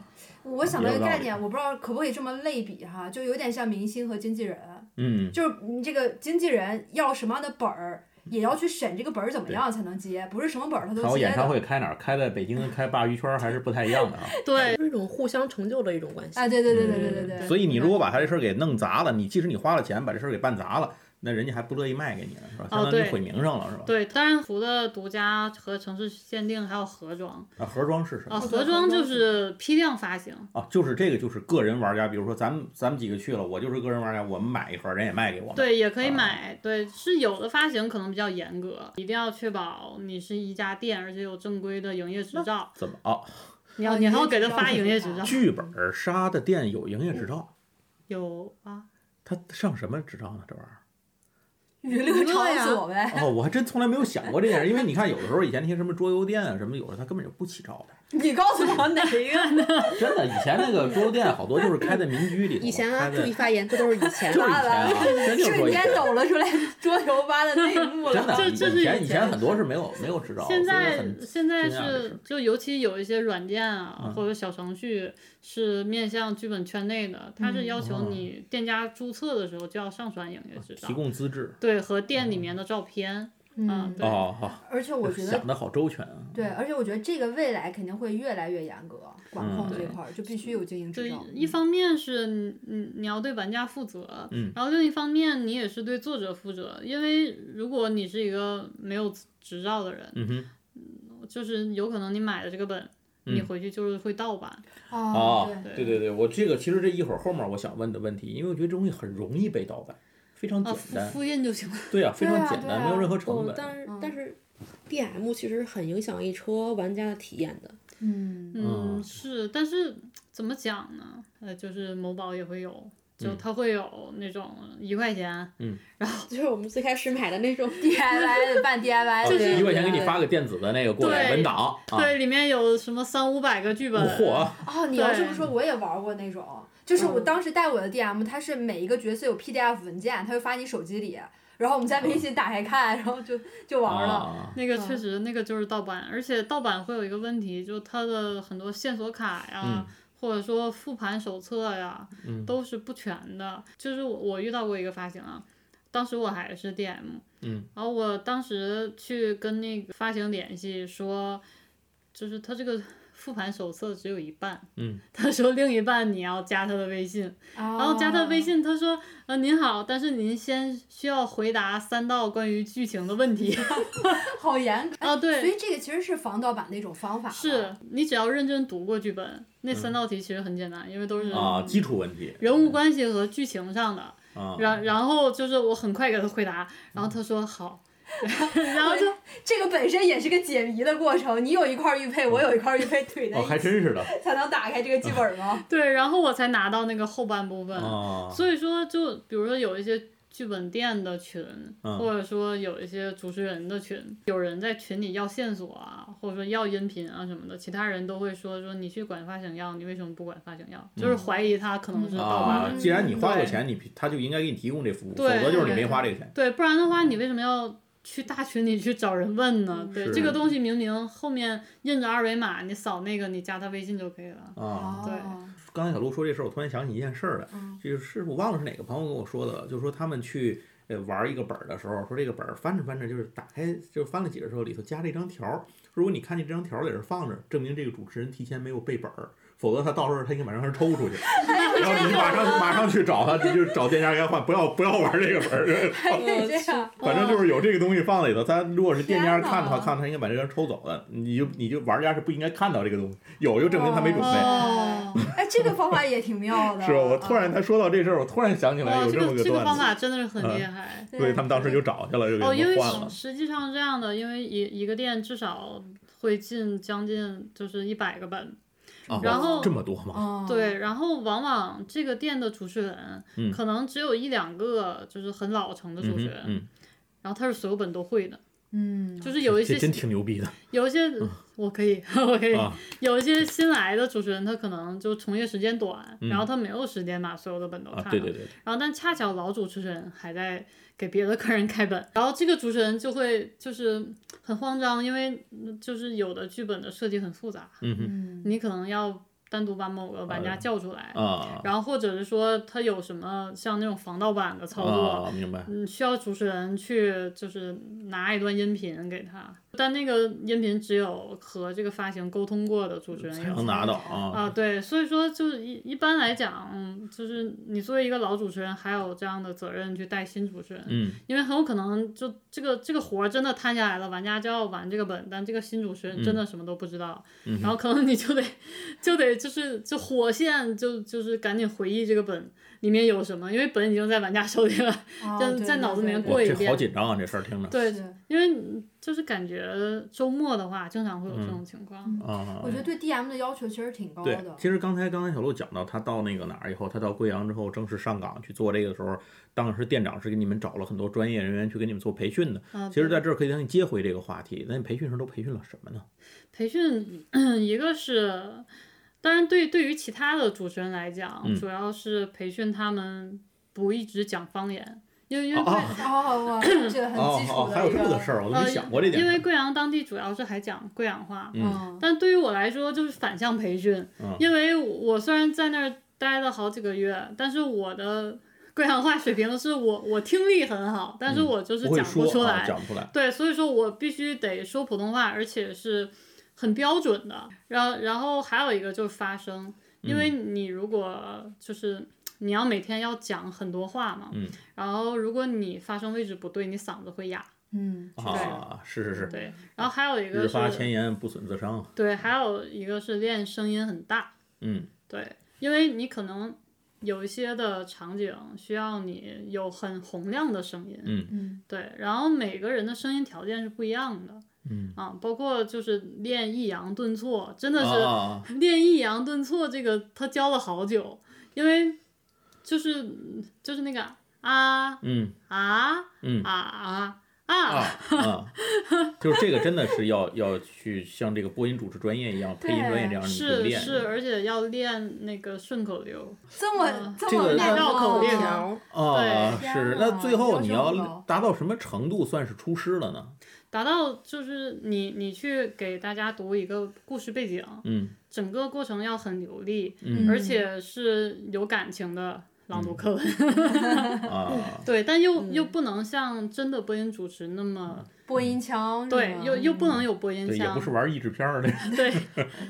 Speaker 1: 我想到一个概念，我不知道可不可以这么类比哈，就有点像明星和经纪人，
Speaker 2: 嗯，
Speaker 1: 就是你这个经纪人要什么样的本儿，也要去审这个本儿怎么样才能接，不是什么本儿他都接
Speaker 2: 看我演唱。会开哪儿？开在北京，开鲅鱼圈还是不太一样的啊。*laughs*
Speaker 3: 对，
Speaker 4: 是一种互相成就的一种关系。
Speaker 1: 哎，对对对对对对对。
Speaker 2: 所以你如果把他这事儿给弄砸了，你即使你花了钱把这事儿给办砸了，那人家还不乐意卖给你了，是吧？
Speaker 3: 哦对
Speaker 2: 相当于毁名声了，是吧？
Speaker 3: 对，当然除了独家和城市限定，还有盒装。
Speaker 2: 啊，盒装是什么？
Speaker 3: 啊，
Speaker 1: 哦
Speaker 3: 盒装就是批量发行。
Speaker 2: 啊，就是这个，就是个人玩家，比如说咱们咱们几个去了，我就是个人玩家，我们买一盒，人也卖给我们。
Speaker 3: 对，也可以
Speaker 2: 啊
Speaker 3: 买。对，是有的发行可能比较严格，一定要确保你是一家店，而且有正规的营业执照。
Speaker 2: 怎么啊？
Speaker 3: 你要
Speaker 1: 哦
Speaker 3: 你还要给他发营业执照。
Speaker 2: 剧本杀的店有营业执照，
Speaker 3: 有啊，
Speaker 2: 他上什么执照呢？这玩意儿？
Speaker 1: 娱乐场所呗。
Speaker 2: 哦，我还真从来没有想过这件事，因为你看，有的时候以前那些什么桌游店啊什么，有的他根本就不起照的。*laughs*
Speaker 1: 你告诉我哪一个呢？*laughs*
Speaker 2: 真的，以前那个桌游店好多就是开在民居里头，
Speaker 4: 以前啊，注意发言，这都是以前
Speaker 2: 就是以前
Speaker 1: 完了
Speaker 2: 啊，*laughs* 真就是说
Speaker 1: 瞬间
Speaker 2: 以前。
Speaker 1: 抖了出来桌游吧的内幕
Speaker 2: 真的
Speaker 1: 了。，
Speaker 2: 以
Speaker 3: 这这是
Speaker 2: 以前很多是没有没有执照，
Speaker 3: 现在现在是就尤其有一些软件啊、
Speaker 2: 嗯
Speaker 3: 或者小程序是面向剧本圈内的，它是要求你店家注册的时候就要上传营业执照
Speaker 2: 提，供资质。
Speaker 3: 对和店里面的照片，
Speaker 1: 嗯，
Speaker 3: 对。
Speaker 2: 哦，好，
Speaker 1: 而且我觉得
Speaker 2: 想的好周全啊。
Speaker 1: 对，而且我觉得这个未来肯定会越来越严格，管控
Speaker 2: 嗯
Speaker 1: 这块儿就必须有经营执
Speaker 3: 对
Speaker 1: 照。，
Speaker 3: 一方面是你你你要对玩家负责，
Speaker 2: 嗯。
Speaker 3: 然后另一方面你也是对作者负责，因为如果你是一个没有执照的人，
Speaker 2: 嗯哼，
Speaker 3: 就是有可能你买的这个本，你
Speaker 2: 嗯。
Speaker 3: 回去就是会盗版。
Speaker 1: 哦对
Speaker 2: 对对，我这个其实这一会儿后面我想问的问题，因为我觉得这东西很容易被盗版，非常
Speaker 3: 啊，
Speaker 2: 简单。
Speaker 3: 复复印就行了。
Speaker 2: 对呀，非常简单，
Speaker 1: 对啊
Speaker 2: 没有任何成
Speaker 4: 哦，
Speaker 2: 本。
Speaker 4: 但是
Speaker 1: 嗯
Speaker 4: 但是 DM 其实很影响一车玩家的体验的。
Speaker 1: 嗯，
Speaker 2: 嗯
Speaker 3: 嗯，是，但是怎么讲呢？呃，就是某宝也会有，就
Speaker 2: 嗯
Speaker 3: 它会有那种一块钱，*laughs* 然后
Speaker 4: 就是我们最开始买的那种
Speaker 1: DIY 办 DIY
Speaker 2: 哦
Speaker 1: 的，
Speaker 4: 对
Speaker 2: 一块钱给你发个电子的那个过来
Speaker 3: 对
Speaker 2: 文档啊，
Speaker 3: 对，里面有什么三五百个剧本。
Speaker 2: 嚯，
Speaker 1: 哦，你要这么说，我也玩过那种，就是我
Speaker 3: 嗯
Speaker 1: 当时带我的 DM，它是每一个角色有 PDF 文件，它会发你手机里，然后我们在微信打开看，然后就就玩了。
Speaker 2: 啊
Speaker 3: 那个
Speaker 1: 嗯
Speaker 3: 确实，那个就是盗版，而且盗版会有一个问题，就它的很多线索卡呀，
Speaker 2: 嗯
Speaker 3: 或者说复盘手册呀，
Speaker 2: 嗯
Speaker 3: 都是不全的。就是我我遇到过一个发行啊，当时我还是 DM，
Speaker 2: 嗯，
Speaker 3: 然后我当时去跟那个发行联系说，就是他这个复盘手册只有一半，
Speaker 2: 嗯，*laughs*
Speaker 3: 他说另一半你要加他的微信，
Speaker 1: 然
Speaker 3: 然后加他微信，他说，呃，您好，但是您先需要回答三道关于剧情的问题。*laughs*
Speaker 1: 好严格。
Speaker 3: 啊，对，
Speaker 1: 所以这个其实是防盗版的一种方法。
Speaker 3: 是你只要认真读过剧本，那三道题其实很简单，因为都是
Speaker 2: 嗯啊，基础问题
Speaker 3: 人物关系和剧情上的。
Speaker 2: 啊，
Speaker 3: 然然后就是我很快给他回答，然后他说好，*laughs* 然后就
Speaker 1: 这个本身也是个解谜的过程，你有一块玉佩，我有一块玉佩，怼在
Speaker 2: 哦，还
Speaker 1: 一起，
Speaker 2: 真是的
Speaker 1: 才能打开这个剧本吗？*laughs*
Speaker 3: 对，然后我才拿到那个后半部分。
Speaker 2: 啊，
Speaker 3: 所以说，就比如说有一些剧本店的群，
Speaker 2: 嗯
Speaker 3: 或者说有一些主持人的群，有人在群里要线索啊，或者说要音频啊什么的，其他人都会说说你去管发行要，你为什么不管发行要？就是怀疑他可能是盗
Speaker 2: 啊
Speaker 3: 版。，
Speaker 2: 既然你花过
Speaker 3: 对
Speaker 2: 钱，你他就应该给你提供这服务，否则就是你没花这个钱。
Speaker 3: 对，不然的话，你为什么要去大群里去找人问呢？对，这个东西明明后面印着二维码，你扫那个，你加他微信就可以了。
Speaker 2: 啊，
Speaker 3: 对
Speaker 1: 哦
Speaker 2: 刚才小鹿说这事儿，我突然想起一件事儿来，
Speaker 1: 嗯
Speaker 2: 就是我忘了是哪个朋友跟我说的了，就是说他们去呃玩一个本儿的时候，说这个本儿翻着翻着，就是打开就翻了几页的时候，里头加了一张条儿，如果你看见这张条儿在这儿放着，证明这个主持人提前没有背本儿。否则他到时候他应该把这张抽出去，*laughs* 然后你马上马上去找他，就找店家给他换，不要不要玩这个本儿。*laughs* *laughs*
Speaker 1: 这样。
Speaker 2: 反正就是有这个东西放在里头，他如果是店家看的话，看他应该把这张抽走了，你就你就玩家是不应该看到这个东西，有就证明他没准备。
Speaker 3: 哦，
Speaker 1: 哎，这个方法也挺妙的。
Speaker 2: 是吧？我突然他说到这事儿，我突然想起来
Speaker 3: 哦，
Speaker 2: 有
Speaker 3: 这么个
Speaker 2: 段子，
Speaker 3: 方法真的是很厉害。
Speaker 2: 对他们当时就找去了，就给
Speaker 3: 哦，因为
Speaker 2: 他们换了。
Speaker 3: 实际上是这样的，因为一一个店至少会进将近就是一百个本，
Speaker 2: 啊
Speaker 3: 然后
Speaker 2: 这么多吗？
Speaker 1: 哦，
Speaker 3: 对，然后往往这个店的主持人，
Speaker 2: 嗯。
Speaker 3: 可能只有一两个就是很老成的主持人，
Speaker 2: 嗯。嗯，
Speaker 3: 然后他是所有本都会的，
Speaker 1: 嗯，
Speaker 3: 就是有一些
Speaker 2: 真挺牛逼的。
Speaker 3: 有一些我可以我可以，*laughs*
Speaker 2: 啊！
Speaker 3: 有一些新来的主持人，他可能就从业时间短，
Speaker 2: 嗯
Speaker 3: 然后他没有时间把所有的本都看
Speaker 2: 啊，
Speaker 3: 了，
Speaker 2: 对对对，
Speaker 3: 然后但恰巧老主持人还在给别的客人开本，然后这个主持人就会就是很慌张，因为嗯就是有的剧本的设计很复杂，
Speaker 2: 嗯哼
Speaker 1: 嗯
Speaker 3: 你可能要单独把某个玩家叫出来，
Speaker 2: 啊
Speaker 3: 然后或者是说他有什么像那种防盗版的操作。
Speaker 2: 啊，明白
Speaker 3: 嗯，需要主持人去就是拿一段音频给他，但那个音频只有和这个发行沟通过的主持人有
Speaker 2: 才能拿到啊。
Speaker 3: 啊，对，所以说就是一一般来讲，嗯就是你作为一个老主持人，还有这样的责任去带新主持人，
Speaker 2: 嗯，
Speaker 3: 因为很有可能就这个这个活儿真的摊下来了，玩家就要玩这个本，但这个新主持人真的什么都不知道，
Speaker 2: 嗯
Speaker 3: 然后可能你就得就得就是就火线就就是赶紧回忆这个本里面有什么，因为本已经在玩家手里了，
Speaker 1: 哦
Speaker 3: 就
Speaker 1: 对对
Speaker 3: 在脑子里面过一遍，这好。
Speaker 2: 紧张啊，这事儿听着
Speaker 3: 对，
Speaker 1: 是
Speaker 3: 因为你就是感觉周末的话，经常会有这种情况。
Speaker 2: 啊。
Speaker 1: 我觉得对 DM 的要求其实挺高
Speaker 2: 对
Speaker 1: 的，。
Speaker 2: 其实刚才刚才小鹿讲到，他到那个哪儿以后，他到贵阳之后正式上岗去做这个的时候，当时店长是给你们找了很多专业人员去给你们做培训的。
Speaker 3: 啊，
Speaker 2: 其实，在这儿可以让你接回这个话题。那你培训时都培训了什么呢？
Speaker 3: 培训，一个是，当然对对于其他的主持人来讲，
Speaker 2: 嗯
Speaker 3: 主要是培训他们不一直讲方言，因为因为贵、
Speaker 2: 哦
Speaker 1: 哦，哇这个很
Speaker 2: 哦哦，
Speaker 1: 基础的
Speaker 2: 还有
Speaker 1: 一个。
Speaker 2: 这么个事儿，我都
Speaker 3: 呃
Speaker 2: 没想过这点
Speaker 3: 因为。贵阳当地主要是还讲贵阳话，
Speaker 1: 嗯，
Speaker 3: 但对于我来说就是反向培训，
Speaker 2: 嗯
Speaker 3: 因为我虽然在那儿待了好几个月，但是我的贵阳话水平是我我听力很好，但是
Speaker 2: 嗯
Speaker 3: 我就是讲不出来，
Speaker 2: 讲不出来。
Speaker 3: 对，所以说我必须得说普通话，而且是很标准的。然后，然后还有一个就是发声，因为
Speaker 2: 嗯
Speaker 3: 你如果就是你要每天要讲很多话嘛，
Speaker 2: 嗯。
Speaker 3: 然后如果你发声位置不对，你嗓子会哑。
Speaker 1: 嗯，
Speaker 2: 啊，是是是，
Speaker 3: 对，然后还有一个
Speaker 2: 日发
Speaker 3: 是，
Speaker 2: 前言，不损自伤。
Speaker 3: 对，还有一个是练声音很大，
Speaker 2: 嗯。
Speaker 3: 对，因为你可能。有一些的场景需要你有很洪亮的声音，
Speaker 2: 嗯。
Speaker 1: 嗯。
Speaker 3: 对，然后每个人的声音条件是不一样的，
Speaker 2: 嗯，
Speaker 3: 啊，包括就是练抑扬顿挫，真的是
Speaker 2: 啊。
Speaker 3: 练抑扬顿挫，这个他教了好久，因为就是就是那个啊
Speaker 2: 嗯
Speaker 3: 啊
Speaker 2: 嗯
Speaker 3: 啊啊，
Speaker 2: 啊，就是这个真的是要要去像这个播音主持专业一样，配音专业这样去练。
Speaker 3: 是是，而且要练那个顺口溜。
Speaker 1: 这么这么
Speaker 3: 绕口令
Speaker 2: 啊，
Speaker 1: 对
Speaker 2: 是。那最后你要达到什么程度算是出师了呢？
Speaker 3: 达到就是你你去给大家读一个故事背景，
Speaker 2: 嗯
Speaker 3: 整个过程要很流利，
Speaker 2: 嗯
Speaker 3: 而且是有感情的朗读课文。*laughs*
Speaker 2: 啊，*laughs*
Speaker 3: 对，但又、
Speaker 1: 嗯。
Speaker 3: 又不能像真的播音主持那么
Speaker 1: 播音腔，
Speaker 3: 对，又又不能有播音
Speaker 2: 腔，也
Speaker 3: 腔
Speaker 2: 不，是玩益智片儿的。*laughs*
Speaker 3: 对，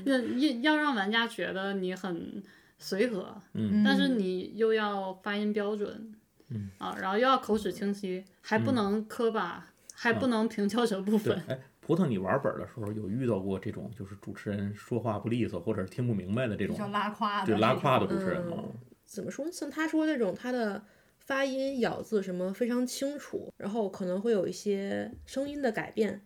Speaker 3: 要要要让玩家觉得你很随和，
Speaker 2: 嗯。
Speaker 3: 但是你又要发音标准，
Speaker 2: 嗯。
Speaker 3: 啊，然后又要口齿清晰，还不能磕巴，还不能平翘舌
Speaker 2: 不
Speaker 3: 分。，
Speaker 2: 哎，葡萄，你玩本的时候有遇到过这种就是主持人说话不利索或者是听不明白的这种
Speaker 1: 比较拉胯的，
Speaker 2: 对拉胯的主持人吗？
Speaker 4: 嗯怎么说呢？像他说这种，他的发音、咬字什么非常清楚，然后可能会有一些声音的改变。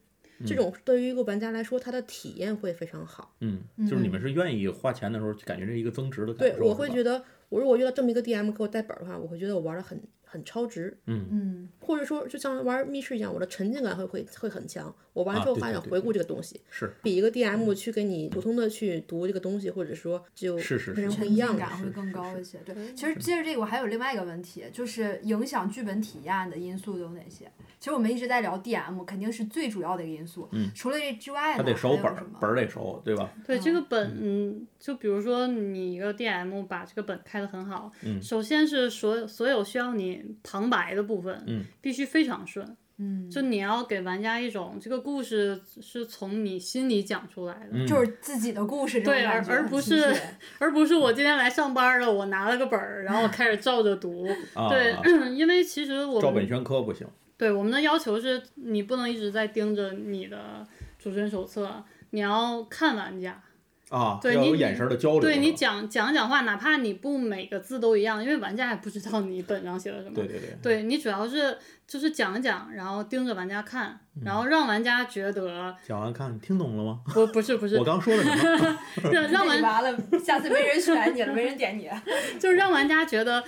Speaker 4: 这种对于一个玩家来说，他的体验会非常好。
Speaker 2: 嗯，就是你们是愿意花钱的时候，感觉这是一个增值的感
Speaker 4: 对，我会觉得，我如果遇到这么一个 DM 给我带本儿的话，我会觉得我玩的很很超值，
Speaker 1: 嗯，
Speaker 4: 或者说就像玩密室一样，我的沉浸感会会会很强。我完了之后
Speaker 2: 啊对对对
Speaker 4: 还想回顾这个东西，
Speaker 2: 是
Speaker 4: 比一个 DM 去给你普通的去读这个东西，或者说就是
Speaker 2: 是
Speaker 4: 非常
Speaker 2: 是
Speaker 4: 不一样的。
Speaker 1: 感会更高一些。对，其实接着这个，我还有另外一个问题，就是影响剧本体验的因素有哪些？其实我们一直在聊 DM，肯定是最主要的一个因素。
Speaker 2: 嗯
Speaker 1: 除了这之外呢，
Speaker 2: 他得熟本儿
Speaker 1: 还有什么，
Speaker 2: 本得熟，对吧？
Speaker 3: 对这个本，嗯，就比如说你一个 DM 把这个本开的很好，
Speaker 2: 嗯
Speaker 3: 首先是所有所有需要你旁白的部分，
Speaker 2: 嗯
Speaker 3: 必须非常顺，
Speaker 1: 嗯，
Speaker 3: 就你要给玩家一种这个故事是从你心里讲出来的，
Speaker 2: 嗯。
Speaker 1: 就是自己的故事这种
Speaker 3: 对
Speaker 1: 感觉
Speaker 3: 而而不是 *laughs* 而不是我今天来上班了，我拿了个本儿，然后开始照着读，*laughs*
Speaker 2: 啊，
Speaker 3: 对，*clears throat* 因为其实我们
Speaker 2: 照本宣科不行。
Speaker 3: 对，我们的要求是你不能一直在盯着你的主持人手册，你要看玩家，
Speaker 2: 啊，
Speaker 3: 对你
Speaker 2: 眼神的交流。
Speaker 3: 对你讲讲讲话，哪怕你不每个字都一样，因为玩家也不知道你本上写了什么。
Speaker 2: 对对对，
Speaker 3: 对你主要是就是讲讲，然后盯着玩家看，然后让玩家觉得
Speaker 2: 讲完看听懂了吗？
Speaker 3: 不不是不 *laughs* 是
Speaker 2: 我，刚说的什么？*laughs*
Speaker 3: 让让玩
Speaker 1: 完了，下次没人选你了，没人点你。*laughs*
Speaker 3: 就是让玩家觉得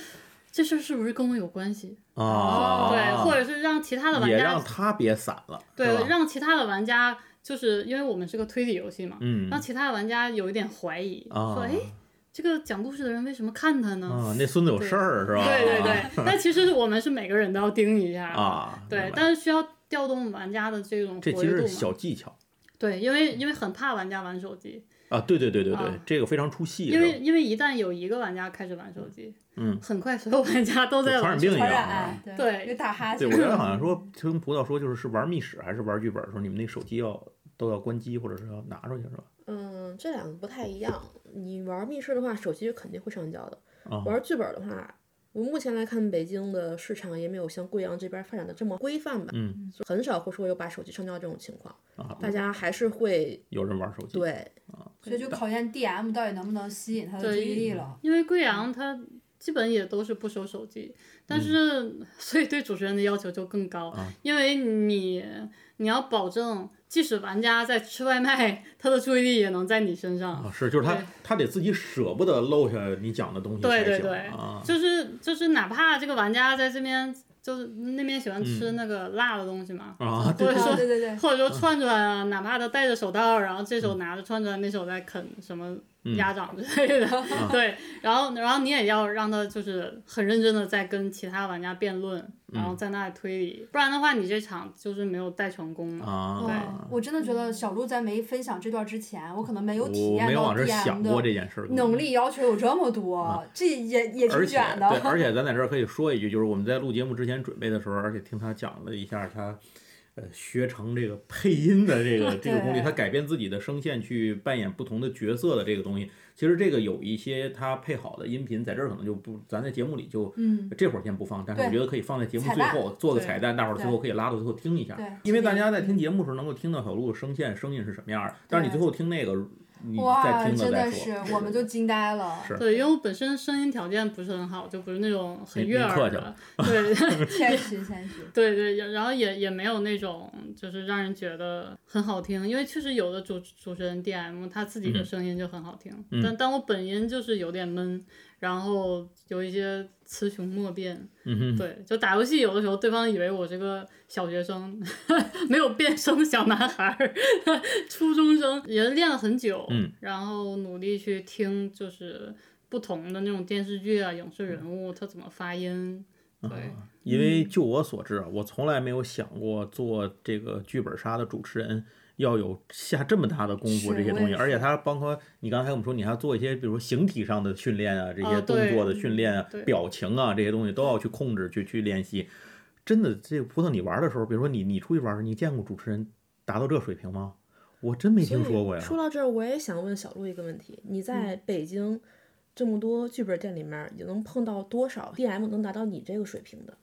Speaker 3: 这事是不是跟我有关系？
Speaker 2: 啊，
Speaker 3: 对，或者是让其他的玩
Speaker 2: 也
Speaker 3: 家
Speaker 2: 让他别散了，
Speaker 3: 对让其他的玩家就是因为我们是个推理游戏嘛，
Speaker 2: 嗯
Speaker 3: 让其他的玩家有一点怀疑，
Speaker 2: 啊
Speaker 3: 说哎，这个讲故事的人为什么看他呢？
Speaker 2: 啊，那孙子有事儿是吧？
Speaker 3: 对对对，*laughs* 但其实我们是每个人都要盯一下，
Speaker 2: 啊，
Speaker 3: 对但是需要调动玩家的这种
Speaker 2: 这其实是。小技巧
Speaker 3: 对，因为因为很怕玩家玩手机，
Speaker 2: 啊，对对对对对
Speaker 3: 啊，
Speaker 2: 这个非常出戏，
Speaker 3: 因为因为一旦有一个玩家开始玩手机，
Speaker 2: 嗯，
Speaker 3: 很快所有玩家都在玩
Speaker 2: 传染病一
Speaker 1: 传
Speaker 2: 样啊。
Speaker 3: 对
Speaker 1: 就打哈
Speaker 2: 对，
Speaker 1: 欠。
Speaker 2: 我原来好像说听葡萄说，就是是玩密室还是玩剧本的时候，你们那手机要都要关机，或者是要拿出去，是吧？
Speaker 4: 嗯，这两个不太一样。你玩密室的话，手机肯定会上交的。
Speaker 2: 啊
Speaker 4: 玩剧本的话，我目前来看，北京的市场也没有像贵阳这边发展的这么规范吧，
Speaker 2: 嗯
Speaker 4: 很少会说有把手机上交这种情况。
Speaker 2: 啊，
Speaker 4: 大家还是会
Speaker 2: 有人玩手机，
Speaker 4: 对
Speaker 1: 所以就考验 DM 到底能不能吸引他的注意力了。
Speaker 3: 因为贵阳它基本也都是不收手机，但
Speaker 2: 嗯。
Speaker 3: 是、所以对主持人的要求就更高，
Speaker 2: 啊。
Speaker 3: 因为你你要保证，即使玩家在吃外卖，他的注意力也能在你身上。
Speaker 2: 啊，是，就是他他得自己舍不得漏下你讲的东西才行
Speaker 3: 对对对，
Speaker 2: 啊，
Speaker 3: 就是就是哪怕这个玩家在这边就是那边喜欢
Speaker 2: 嗯。
Speaker 3: 吃那个辣的东西嘛，
Speaker 2: 啊，
Speaker 3: 或者
Speaker 1: 啊
Speaker 3: 说
Speaker 1: 对对对，
Speaker 3: 或者说串串啊，哪怕他戴着手套，然后这手拿着串串，那手在啃什么
Speaker 2: 嗯
Speaker 3: 鸭掌之类的，*laughs* 对，然后然后你也要让他就是很认真的在跟其他玩家辩论，然
Speaker 2: 嗯
Speaker 3: 后在那里推理，不然的话你这场就是没有带成功嘛。
Speaker 2: 啊，
Speaker 1: 对，我真的觉得小鹿在没分享这段之前，我可能没有体验到
Speaker 2: 没往这
Speaker 1: DM
Speaker 2: 想过这
Speaker 1: 的
Speaker 2: 件事，
Speaker 1: 能力要求有这么多，这也也挺卷的。
Speaker 2: 对，而且咱在这儿可以说一句，就是我们在录节目之前准备的时候，而且听他讲了一下他。呃，学成这个配音的这个 *laughs* 这个功力，
Speaker 1: 对。
Speaker 2: 他改变自己的声线去扮演不同的角色的这个东西，其实这个有一些他配好的音频，在这儿可能就不，咱在节目里就
Speaker 1: 嗯，
Speaker 2: 这会儿先不放，但是我觉得可以放在节目最后做个彩蛋，大伙儿最后可以拉到最后听一下，因为大家
Speaker 1: 嗯
Speaker 2: 在听节目的时候能够听到小鹿的声线声音是什么样的，但是你最后听那个，你再
Speaker 1: 哇，
Speaker 2: 听了
Speaker 1: 真
Speaker 2: 再说，
Speaker 1: 的是，我们就惊呆了。
Speaker 2: 是
Speaker 3: 对，因为我本身声音条件不是很好，就不是那种很悦
Speaker 2: 您客气
Speaker 3: 耳的，*laughs* *laughs* 对
Speaker 1: 谦虚谦虚。
Speaker 3: 对对，然后也也没有那种就是让人觉得很好听，因为确实有的主主持人 DM 他自己的
Speaker 2: 嗯
Speaker 3: 声音就很好听，
Speaker 2: 嗯
Speaker 3: 但但我本音就是有点闷，然后有一些雌雄莫辨。
Speaker 2: 嗯哼，
Speaker 3: 对，就打游戏，有的时候对方以为我是个小学生，*laughs* 没有变声小男孩儿，*laughs* 初中生，也练了很久，
Speaker 2: 嗯。
Speaker 3: 然后努力去听，就是不同的那种电视剧啊、影视人物他怎么发音，对，
Speaker 2: 因为就我所知啊，我从来没有想过做这个剧本杀的主持人要有下这么大的功夫这些东西，而且他包括你刚才我们说，你还要做一些，比如说形体上的训练啊，这些动作的训练啊
Speaker 3: 对，
Speaker 2: 表情啊这些东西都要去控制，去去练习。真的，这个葡萄你玩的时候，比如说你你出去玩，你见过主持人达到这水平吗？我真没听说过呀。
Speaker 4: 说到这儿，我也想问小鹿一个问题：你在北京这么多剧本店里面，你能碰到多少 DM 能达到你这个水平的？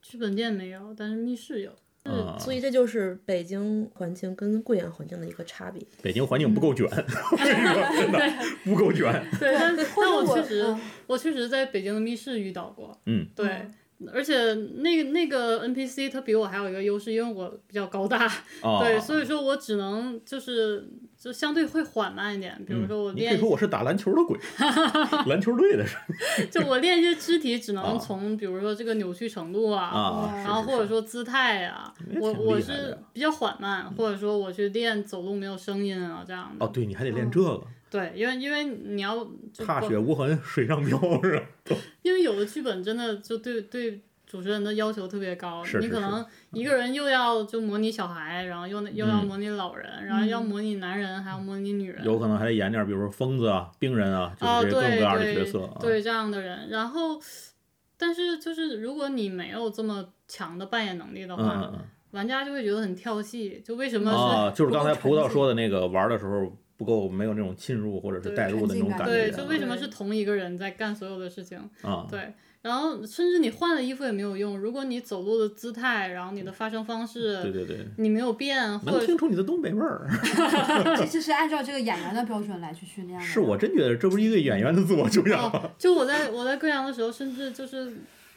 Speaker 3: 剧本店没有，但是密室有。
Speaker 2: 啊，
Speaker 4: 所以这就是北京环境跟贵阳环境的一个差别。
Speaker 2: 北京环境不够卷，*laughs* 真的不够卷。*laughs*
Speaker 3: 对，但
Speaker 1: 我
Speaker 3: 但我确实
Speaker 1: 嗯，
Speaker 3: 我确实在北京的密室遇到过。
Speaker 2: 嗯，
Speaker 3: 对，而且那个那个 NPC 他比我还有一个优势，因为我比较高大，
Speaker 2: 啊，
Speaker 3: 对，所以说我只能就是就相对会缓慢一点。比如说我
Speaker 2: 嗯你可以
Speaker 3: 练，
Speaker 2: 说我是打篮球的鬼，*laughs* 篮球队的是 *laughs*
Speaker 3: 就我练一些肢体，只
Speaker 2: 啊
Speaker 3: 能从比如说这个扭曲程度啊。
Speaker 2: 啊，
Speaker 3: 然后或者说姿态啊，我我是比较缓慢，或者说我去练走路没有声音啊这样的。
Speaker 2: 哦，对，你还得练这个，
Speaker 3: 对，因为因为你要就
Speaker 2: 踏雪无痕，水上漂是吧？*laughs*
Speaker 3: 因为有的剧本真的就对对主持人的要求特别高，
Speaker 2: 是是是
Speaker 3: 你可能一个人又要就模拟小孩，然后又又要
Speaker 2: 嗯
Speaker 3: 模拟老人，然后要模拟男人，还要模拟女人，
Speaker 2: 有可能还得演点，比如说疯子啊、病人啊，就
Speaker 3: 啊，
Speaker 2: 是这些各种
Speaker 3: 对
Speaker 2: 各样的
Speaker 3: 对
Speaker 2: 角色啊。
Speaker 3: 对这样的人，然后。但是就是如果你没有这么强的扮演能力的
Speaker 2: 嗯
Speaker 3: 话，
Speaker 2: 嗯
Speaker 3: 玩家就会觉得很跳戏。就为什么
Speaker 2: 啊，就是刚才葡萄说的那个玩的时候不够，没有那种浸入或者是
Speaker 3: 对
Speaker 2: 带入的那种
Speaker 1: 感
Speaker 2: 觉对。
Speaker 3: 就为什么是同一个人在干所有的事情？
Speaker 2: 啊，
Speaker 3: 对，然后甚至你换了衣服也没有用，如果你走路的姿态，然后你的发声方式，
Speaker 2: 对对对，
Speaker 3: 你没有变，或
Speaker 2: 能
Speaker 3: 者
Speaker 2: 听出你的东北味儿。*laughs*
Speaker 1: 这 *laughs* 这是按照这个演员的标准来去训练的。
Speaker 2: 是我真觉得这不是一个演员的自我修养吗？
Speaker 3: 哦，就我在我在贵阳的时候，甚至就是。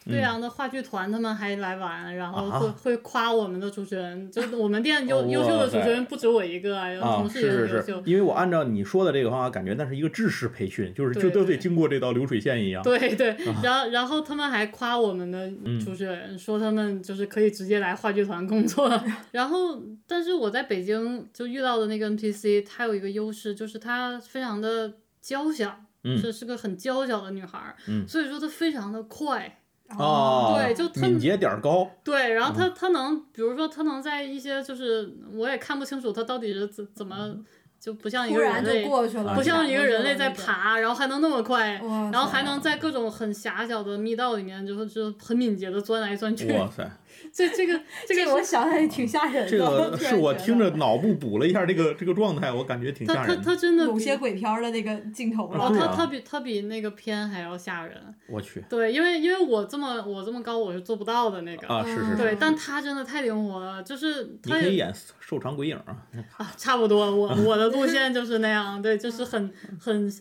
Speaker 3: 贵
Speaker 2: 嗯
Speaker 3: 阳的话剧团他们还来玩，然后
Speaker 2: 啊
Speaker 3: 会会夸我们的主持人，就是我们店优
Speaker 2: 哦
Speaker 3: 优秀的主持人不止我一个啊，有
Speaker 2: 啊，
Speaker 3: 同事也
Speaker 2: 是是是
Speaker 3: 很优秀，。
Speaker 2: 因为我按照你说的这个方法，感觉那是一个制式培训，就是就
Speaker 3: 对
Speaker 2: 都得经过这道流水线一样。
Speaker 3: 对对，
Speaker 2: 啊
Speaker 3: 然后然后他们还夸我们的
Speaker 2: 嗯
Speaker 3: 主持人，说他们就是可以直接来话剧团工作。*laughs* 然后，但是我在北京就遇到的那个 NPC，她有一个优势，就是她非常的娇小，
Speaker 2: 嗯
Speaker 3: 是是个很娇小的女孩，
Speaker 2: 嗯
Speaker 3: 所以说她非常的快。
Speaker 2: 哦，
Speaker 3: 对就他
Speaker 2: 敏捷点儿高。
Speaker 3: 对，然后
Speaker 2: 嗯
Speaker 3: 她她能，比如说他能在一些就是我也看不清楚他到底是怎怎么，就不像一个人类。不像一个人类在
Speaker 1: 爬。
Speaker 3: 然后还能那么快，然后还能在各种很狭小的密道里面，就是就很敏捷的钻来钻去。
Speaker 2: 哇塞，
Speaker 3: 这这个这
Speaker 1: 这个我想想也挺吓人的。
Speaker 2: 这个是我听着脑部补了一下这个这个状态，我感觉挺
Speaker 3: 他他
Speaker 2: 吓人的。
Speaker 3: 他真的
Speaker 1: 有些鬼片的那个镜头了。
Speaker 3: 他他比他比那个片还要吓人。
Speaker 2: 我去
Speaker 3: 对，因为因为我这么我这么高，我是做不到的那个。
Speaker 2: 啊，是是是，
Speaker 3: 对，但他真的太灵活了，就是他
Speaker 2: 可以演瘦长鬼影啊。
Speaker 3: 啊，差不多，我我的路 *laughs* 线就是那样，对，就是很很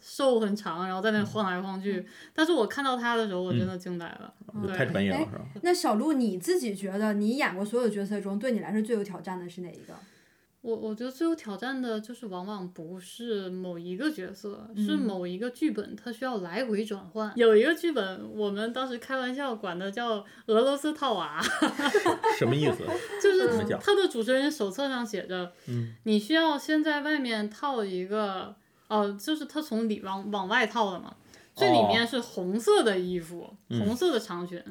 Speaker 3: 瘦很长，然后在那晃来晃去。但是我看到他的时候，我真的惊呆了。对
Speaker 2: 太专业了
Speaker 1: 哎
Speaker 2: 是吧？
Speaker 1: 那小鹿你自己觉得你演过所有角色中，对你来说最有挑战的是哪一个？
Speaker 3: 我我觉得最有挑战的就是往往不是某一个角色，是
Speaker 1: 嗯
Speaker 3: 某一个剧本，它需要来回转换。有一个剧本，我们当时开玩笑管它叫俄罗斯套娃，*laughs*
Speaker 2: 什么意思？
Speaker 3: 就是
Speaker 2: 怎么讲
Speaker 3: 它的主持人手册上写着，
Speaker 2: 嗯
Speaker 3: 你需要先在外面套一个，哦、就是它从里往往外套的嘛，最里面是红色的衣服，红色的长裙，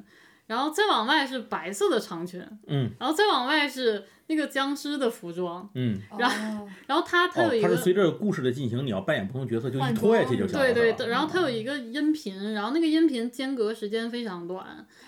Speaker 3: 然后再往外是白色的长裙，
Speaker 2: 嗯。
Speaker 3: 然后再往外是那个僵尸的服装。
Speaker 2: 嗯。
Speaker 3: 然
Speaker 1: 后
Speaker 3: 然后它它
Speaker 2: 哦
Speaker 3: 有一，个、
Speaker 2: 他是随着故事的进行，你要扮演不同角色，就一
Speaker 1: 换
Speaker 2: 拖下去就行了。
Speaker 3: 对对对，然后他有一个音频，然后那个音频间隔时间非常短，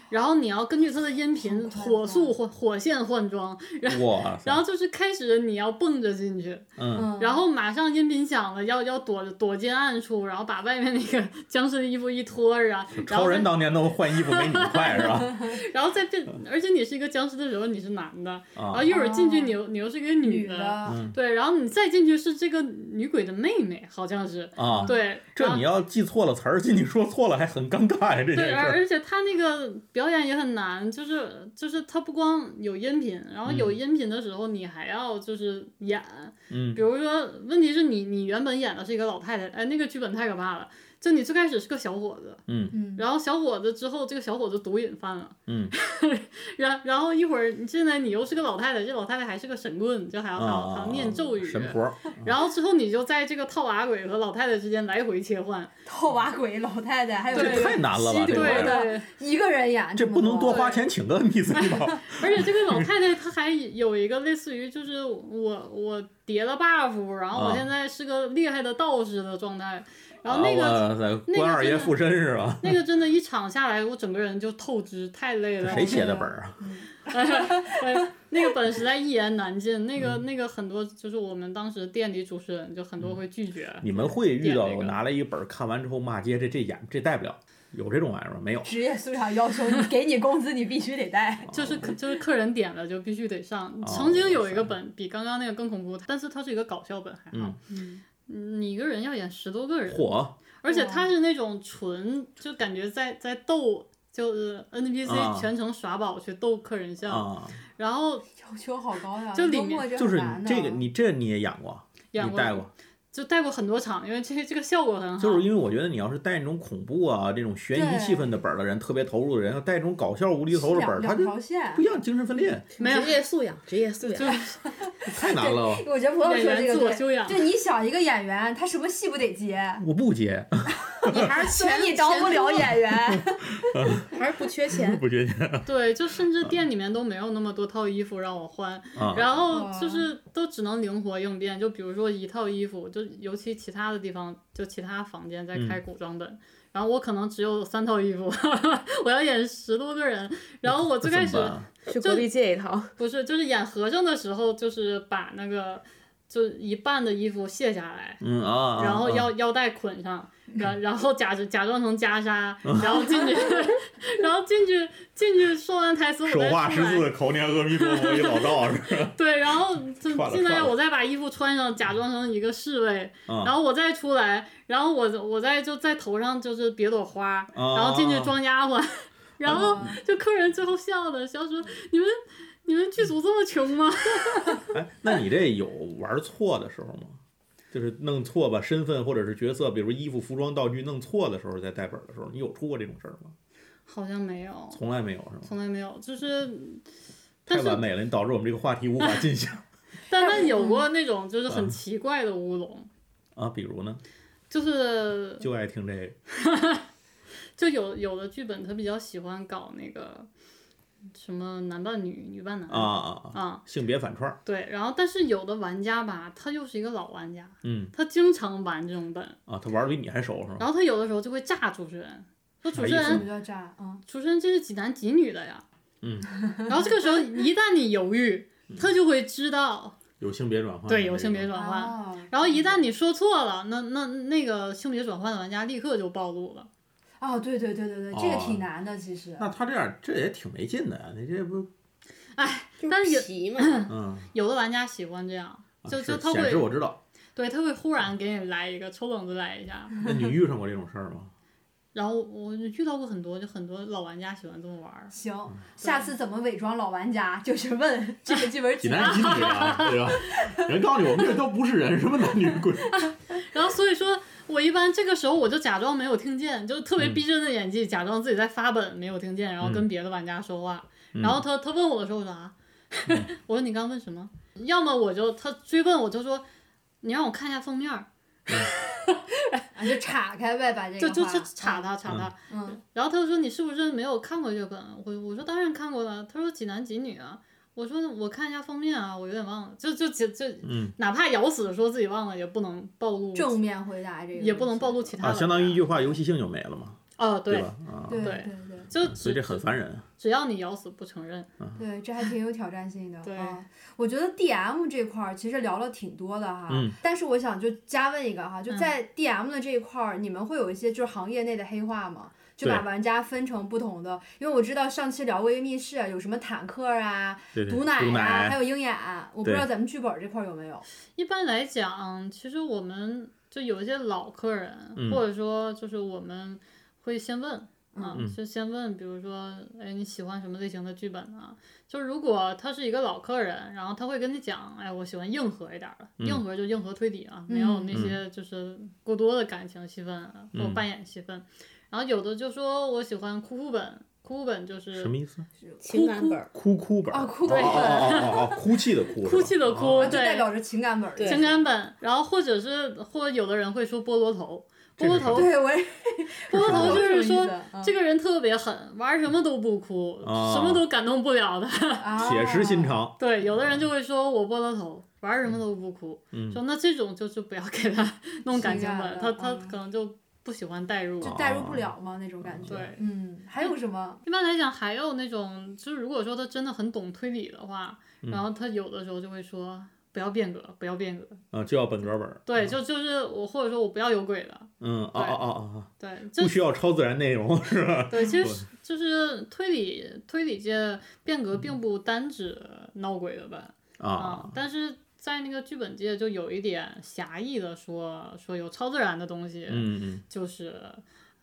Speaker 3: 然后你要根据他的音频火速火火线换装，然后
Speaker 2: 哇，
Speaker 3: 然后就是开始你要蹦着进去，
Speaker 2: 嗯，
Speaker 1: 嗯，
Speaker 3: 然后马上音频响了，要要躲躲进暗处，然后把外面那个 *laughs* 僵尸的衣服一脱啊，然后超
Speaker 2: 人当年都换衣服没你快是吧？*laughs*
Speaker 3: 然后再变，而且你是一个僵尸的时候你是男的，然
Speaker 2: 啊
Speaker 3: 后一会儿进去
Speaker 1: 哦
Speaker 3: 你又你又是一个女
Speaker 1: 女的，
Speaker 2: 嗯。
Speaker 3: 对，然后你再进去是这个女鬼的妹妹，好像是，
Speaker 2: 啊，
Speaker 3: 对，然后
Speaker 2: 这你要记错了词儿，进去说错了还很尴尬呀，这件
Speaker 3: 对，
Speaker 2: 事儿。
Speaker 3: 而而且他那个表演也很难，就是就是他不光有音频，然后有
Speaker 2: 嗯。
Speaker 3: 音频的时候你还要就是演，
Speaker 2: 嗯。
Speaker 3: 比如说问题是你你原本演的是一个老太太，哎，那个剧本太可怕了。就你最开始是个小伙子，
Speaker 2: 嗯。
Speaker 1: 嗯，
Speaker 3: 然后小伙子之后，这个小伙子毒瘾犯了，
Speaker 2: 嗯。*laughs*
Speaker 3: 然然后一会儿你现在你又是个老太太，这老太太还是个神棍，就还要还要还
Speaker 2: 啊
Speaker 3: 要念咒语，
Speaker 2: 神婆，
Speaker 3: 然后之后你就在这个套娃鬼和老太太之间来回切换，*laughs*
Speaker 1: 套娃鬼、老太太，还有
Speaker 3: 对
Speaker 1: 这
Speaker 2: 太难了
Speaker 3: 对，对，
Speaker 1: 一个人演
Speaker 2: 这不能多花钱请个 NPC 吧？*laughs*
Speaker 3: 而且这个老太太她还有一个类似于就是我我叠了 buff，然后我
Speaker 2: 啊。
Speaker 3: 现在是个厉害的道士的状态，然后那个、
Speaker 2: 关二爷
Speaker 3: 真的
Speaker 2: 附身是吧？
Speaker 3: 那个真的，一场下来我整个人就透支，太累了。
Speaker 2: 谁写的本儿啊？*laughs*
Speaker 3: 那个本实在一言难尽。那
Speaker 2: 嗯
Speaker 3: 个那个很多就是我们当时店里主持人就很多会拒绝。
Speaker 2: 你们会遇到拿了一本看完之后骂街，这这演这带不了，有这种玩意儿吗？没有。
Speaker 1: 职业素养要求，你给你工资，你必须得带。*laughs*
Speaker 3: 就是客就是客人点了就必须得上。
Speaker 2: 哦
Speaker 3: 曾经有一个本比刚刚那个更恐怖，但是它是一个搞笑本，还好。
Speaker 1: 嗯，
Speaker 3: 你一个人要演十多个人，
Speaker 2: 火，
Speaker 3: 而且他是那种纯就感觉在在逗，就是 NPC
Speaker 2: 啊。
Speaker 3: 全程耍宝去逗客人笑，
Speaker 2: 啊！
Speaker 3: 然后
Speaker 1: 要求好高呀，
Speaker 3: 就里面
Speaker 2: 就是这个，你这你也演过，
Speaker 3: 演过
Speaker 2: 你带过，
Speaker 3: 就带过很多场，因为这个这个效果很好。
Speaker 2: 就是因为我觉得你要是带那种恐怖啊、这种悬疑气氛的本儿的人，特别投入的人，要带这种搞笑无厘头的本儿，他就不一。样，精神分裂
Speaker 3: 没有
Speaker 4: 职业素养，职业素
Speaker 3: 就
Speaker 4: 养。*laughs*
Speaker 2: 太难了。
Speaker 1: 我觉得朋友
Speaker 3: 演员
Speaker 1: 说这个对，
Speaker 3: 自我修养。
Speaker 1: 就你想一个演员，他什么戏不得接，
Speaker 2: 我不接，
Speaker 4: 你还是
Speaker 1: 所以
Speaker 4: 钱
Speaker 1: 你当不了，演员。*laughs*
Speaker 4: 还是不缺钱。
Speaker 2: 不缺钱 *laughs*
Speaker 3: 对，就甚至店里面都没有那么多套衣服让我换，
Speaker 2: 啊。
Speaker 3: 然后就是都只能灵活应变。就比如说一套衣服，就尤其其他的地方，就其他房间在开古装本，然后我可能只有三套衣服，*laughs* 我要演十多个人。然后我最开始
Speaker 4: 去隔壁借一套。
Speaker 3: 不是，就是演和尚的时候，就是把那个就一半的衣服卸下来，
Speaker 2: 嗯啊，啊
Speaker 3: 然后
Speaker 2: 啊。
Speaker 3: 腰腰带捆上，然 *laughs* 然后假假装成袈裟，*laughs* 然后进去，*laughs* 然后进去进去说完台词，我
Speaker 2: 手
Speaker 3: 再出来。
Speaker 2: 画十字，口念阿弥陀佛，一老道是吧？
Speaker 3: 对，然后就进来，我再把衣服穿上，假装成一个侍卫，
Speaker 2: 啊
Speaker 3: 然后我再出来，然后我我再就在头上就是别朵花，
Speaker 2: 啊
Speaker 3: 然后进去装丫鬟，然后
Speaker 1: 啊
Speaker 3: 就客人最后笑的笑说你们你们剧组这么穷吗？*laughs*
Speaker 2: 哎，那你这有玩错的时候吗？就是弄错吧身份或者是角色，比如衣服、服装、道具弄错的时候，在带本儿的时候，你有出过这种事儿吗？
Speaker 3: 好像没有，
Speaker 2: 从来没有是吗？
Speaker 3: 从来没有，就是。
Speaker 2: 太完美了，你导致我们这个话题无法进行 *laughs*
Speaker 3: 但但有过那种就是很
Speaker 2: 啊
Speaker 3: 奇怪的乌龙，
Speaker 2: 啊。比如呢，
Speaker 3: 就是
Speaker 2: 就爱听这个 *laughs*
Speaker 3: 就有有的剧本他比较喜欢搞那个什么男扮女、女扮男。
Speaker 2: 啊啊啊，
Speaker 3: 啊。
Speaker 2: 性别反串儿，
Speaker 3: 对，然后但是有的玩家吧，他又是一个老玩家，
Speaker 2: 嗯。
Speaker 3: 他经常玩这种本，
Speaker 2: 啊，他玩的比你还熟是吧？
Speaker 3: 然后他有的时候就会炸主持人，说主持人
Speaker 1: 什么叫炸？嗯，
Speaker 3: 主持人这是几男几女的呀？
Speaker 2: 嗯，
Speaker 3: 然后这个时候一旦你犹豫，他就会知道，
Speaker 2: 有性别转换，
Speaker 3: 对，有性别转换。
Speaker 1: 哦。
Speaker 3: 然后一旦你说错了，那那那个性别转换的玩家立刻就暴露了。
Speaker 1: 哦，对对对对对，这个
Speaker 2: 哦
Speaker 1: 挺难的，其实。
Speaker 2: 那他这样这也挺没劲的呀，你这不
Speaker 4: 就
Speaker 3: 但是有
Speaker 4: 皮嘛，
Speaker 2: 嗯，
Speaker 3: 有的玩家喜欢这样，
Speaker 2: 啊
Speaker 3: 就是就他
Speaker 2: 显示
Speaker 3: 会
Speaker 2: 我知道。
Speaker 3: 对他会忽然给你来一个抽冷子来一下，
Speaker 2: 那你遇上过这种事儿吗？*laughs*
Speaker 3: 然后我遇到过很多，就很多老玩家喜欢这么玩儿。
Speaker 1: 行，下次怎么伪装老玩家？就是问这个剧本几
Speaker 2: 几男几女啊，对吧？人告诉你，我们这都不是人，什么男女 *laughs* 鬼？*laughs*
Speaker 3: 然后所以说我一般这个时候我就假装没有听见，就特别
Speaker 2: 嗯
Speaker 3: 逼真的演技，假装自己在发本没有听见，然后跟
Speaker 2: 嗯
Speaker 3: 别的玩家说话。
Speaker 2: 嗯
Speaker 3: 然后他他问我的时候，我说啊，*laughs* 我说你刚问什么？要么我就他追问我就说，你让我看一下封面儿，*laughs*
Speaker 1: 啊，就岔开呗，把这个
Speaker 3: 就就
Speaker 1: 话
Speaker 3: 就查他岔他。
Speaker 1: 嗯，
Speaker 3: 然后他就说你是不是没有看过这个本？我我说当然看过了。他说几男几女啊？我说我看一下封面啊，我有点忘了。就就就就
Speaker 2: 嗯
Speaker 3: 哪怕咬死说自己忘了，也不能暴露，
Speaker 1: 正面回答这个，
Speaker 3: 也不能暴露其他
Speaker 2: 啊，
Speaker 3: 的。
Speaker 2: 相当于一句话，游戏性就没了嘛，
Speaker 3: 哦，对，
Speaker 2: 吧？啊，
Speaker 1: 对
Speaker 3: 对
Speaker 1: 对对
Speaker 3: 就
Speaker 2: 所以这
Speaker 3: 只
Speaker 2: 很烦人。
Speaker 3: 只要你咬死不承认，
Speaker 1: 对，这还挺有挑战性的。
Speaker 3: 对
Speaker 1: 啊，我觉得 DM 这块儿其实聊了挺多的哈，
Speaker 2: 嗯
Speaker 1: 但是我想就加问一个哈，就
Speaker 3: 嗯
Speaker 1: 在 DM 的这一块儿，你们会有一些就是行业内的黑话吗？就把玩家分成不同的，因为我知道上期聊过一个密室，有什么坦克啊、
Speaker 2: 对对，
Speaker 1: 毒奶啊，
Speaker 2: 奶
Speaker 1: 还有鹰眼，我不知道咱们剧本这块儿有没有。
Speaker 3: 一般来讲，其实我们就有一些老客人，
Speaker 2: 嗯。
Speaker 3: 或者说就是我们会先问，啊，
Speaker 2: 嗯。
Speaker 3: 就先问，比如说，哎，你喜欢什么类型的剧本呢？就如果他是一个老客人，然后他会跟你讲，哎，我喜欢硬核一点儿的，
Speaker 2: 嗯。
Speaker 3: 硬核就硬核推理啊，没有
Speaker 1: 嗯。
Speaker 3: 那些就是过多的感情戏份啊或扮演戏份。然后有的就说我喜欢哭哭本，哭哭本就是
Speaker 2: 什么意思？
Speaker 4: 情感本，
Speaker 2: 哭哭本儿
Speaker 1: 哦哭
Speaker 2: 哦哦哦哦哦，哭泣的哭，*laughs*
Speaker 3: 哭泣的哭
Speaker 2: 哦
Speaker 1: 就
Speaker 3: 对
Speaker 1: 代表着情感本
Speaker 3: 情感本，然后或者是或有的人会说菠萝头，菠萝头，
Speaker 1: 对，我也 *laughs*
Speaker 3: 菠萝头就是说这个人特别狠，玩什么都不哭，
Speaker 2: 啊
Speaker 3: 什么都感动不了的。
Speaker 1: 啊 *laughs*
Speaker 2: 铁石心肠。
Speaker 3: 对，有的人就会说我菠萝头，玩什么都不哭，
Speaker 2: 嗯
Speaker 3: 说那这种就是不要给他弄感情本，他他
Speaker 1: 嗯
Speaker 3: 可能就不喜欢代入。
Speaker 1: 就代入不了嘛那种感觉。
Speaker 3: 对
Speaker 1: 嗯，还有什么？
Speaker 3: 一般来讲，还有那种，就是如果说他真的很懂推理的话，
Speaker 2: 嗯
Speaker 3: 然后他有的时候就会说不要变革，不要变革。
Speaker 2: 啊，就要本格本儿。
Speaker 3: 对，就就是我或者说我不要有鬼的。
Speaker 2: 嗯，啊啊啊啊
Speaker 3: 对，
Speaker 2: 不需要超自然内容是吧？
Speaker 3: 对，其实是就是推理推理界变革并不单指闹鬼的吧啊
Speaker 2: 啊，，
Speaker 3: 但是在那个剧本界就有一点狭义的说说有超自然的东西，
Speaker 2: 嗯嗯，
Speaker 3: 就是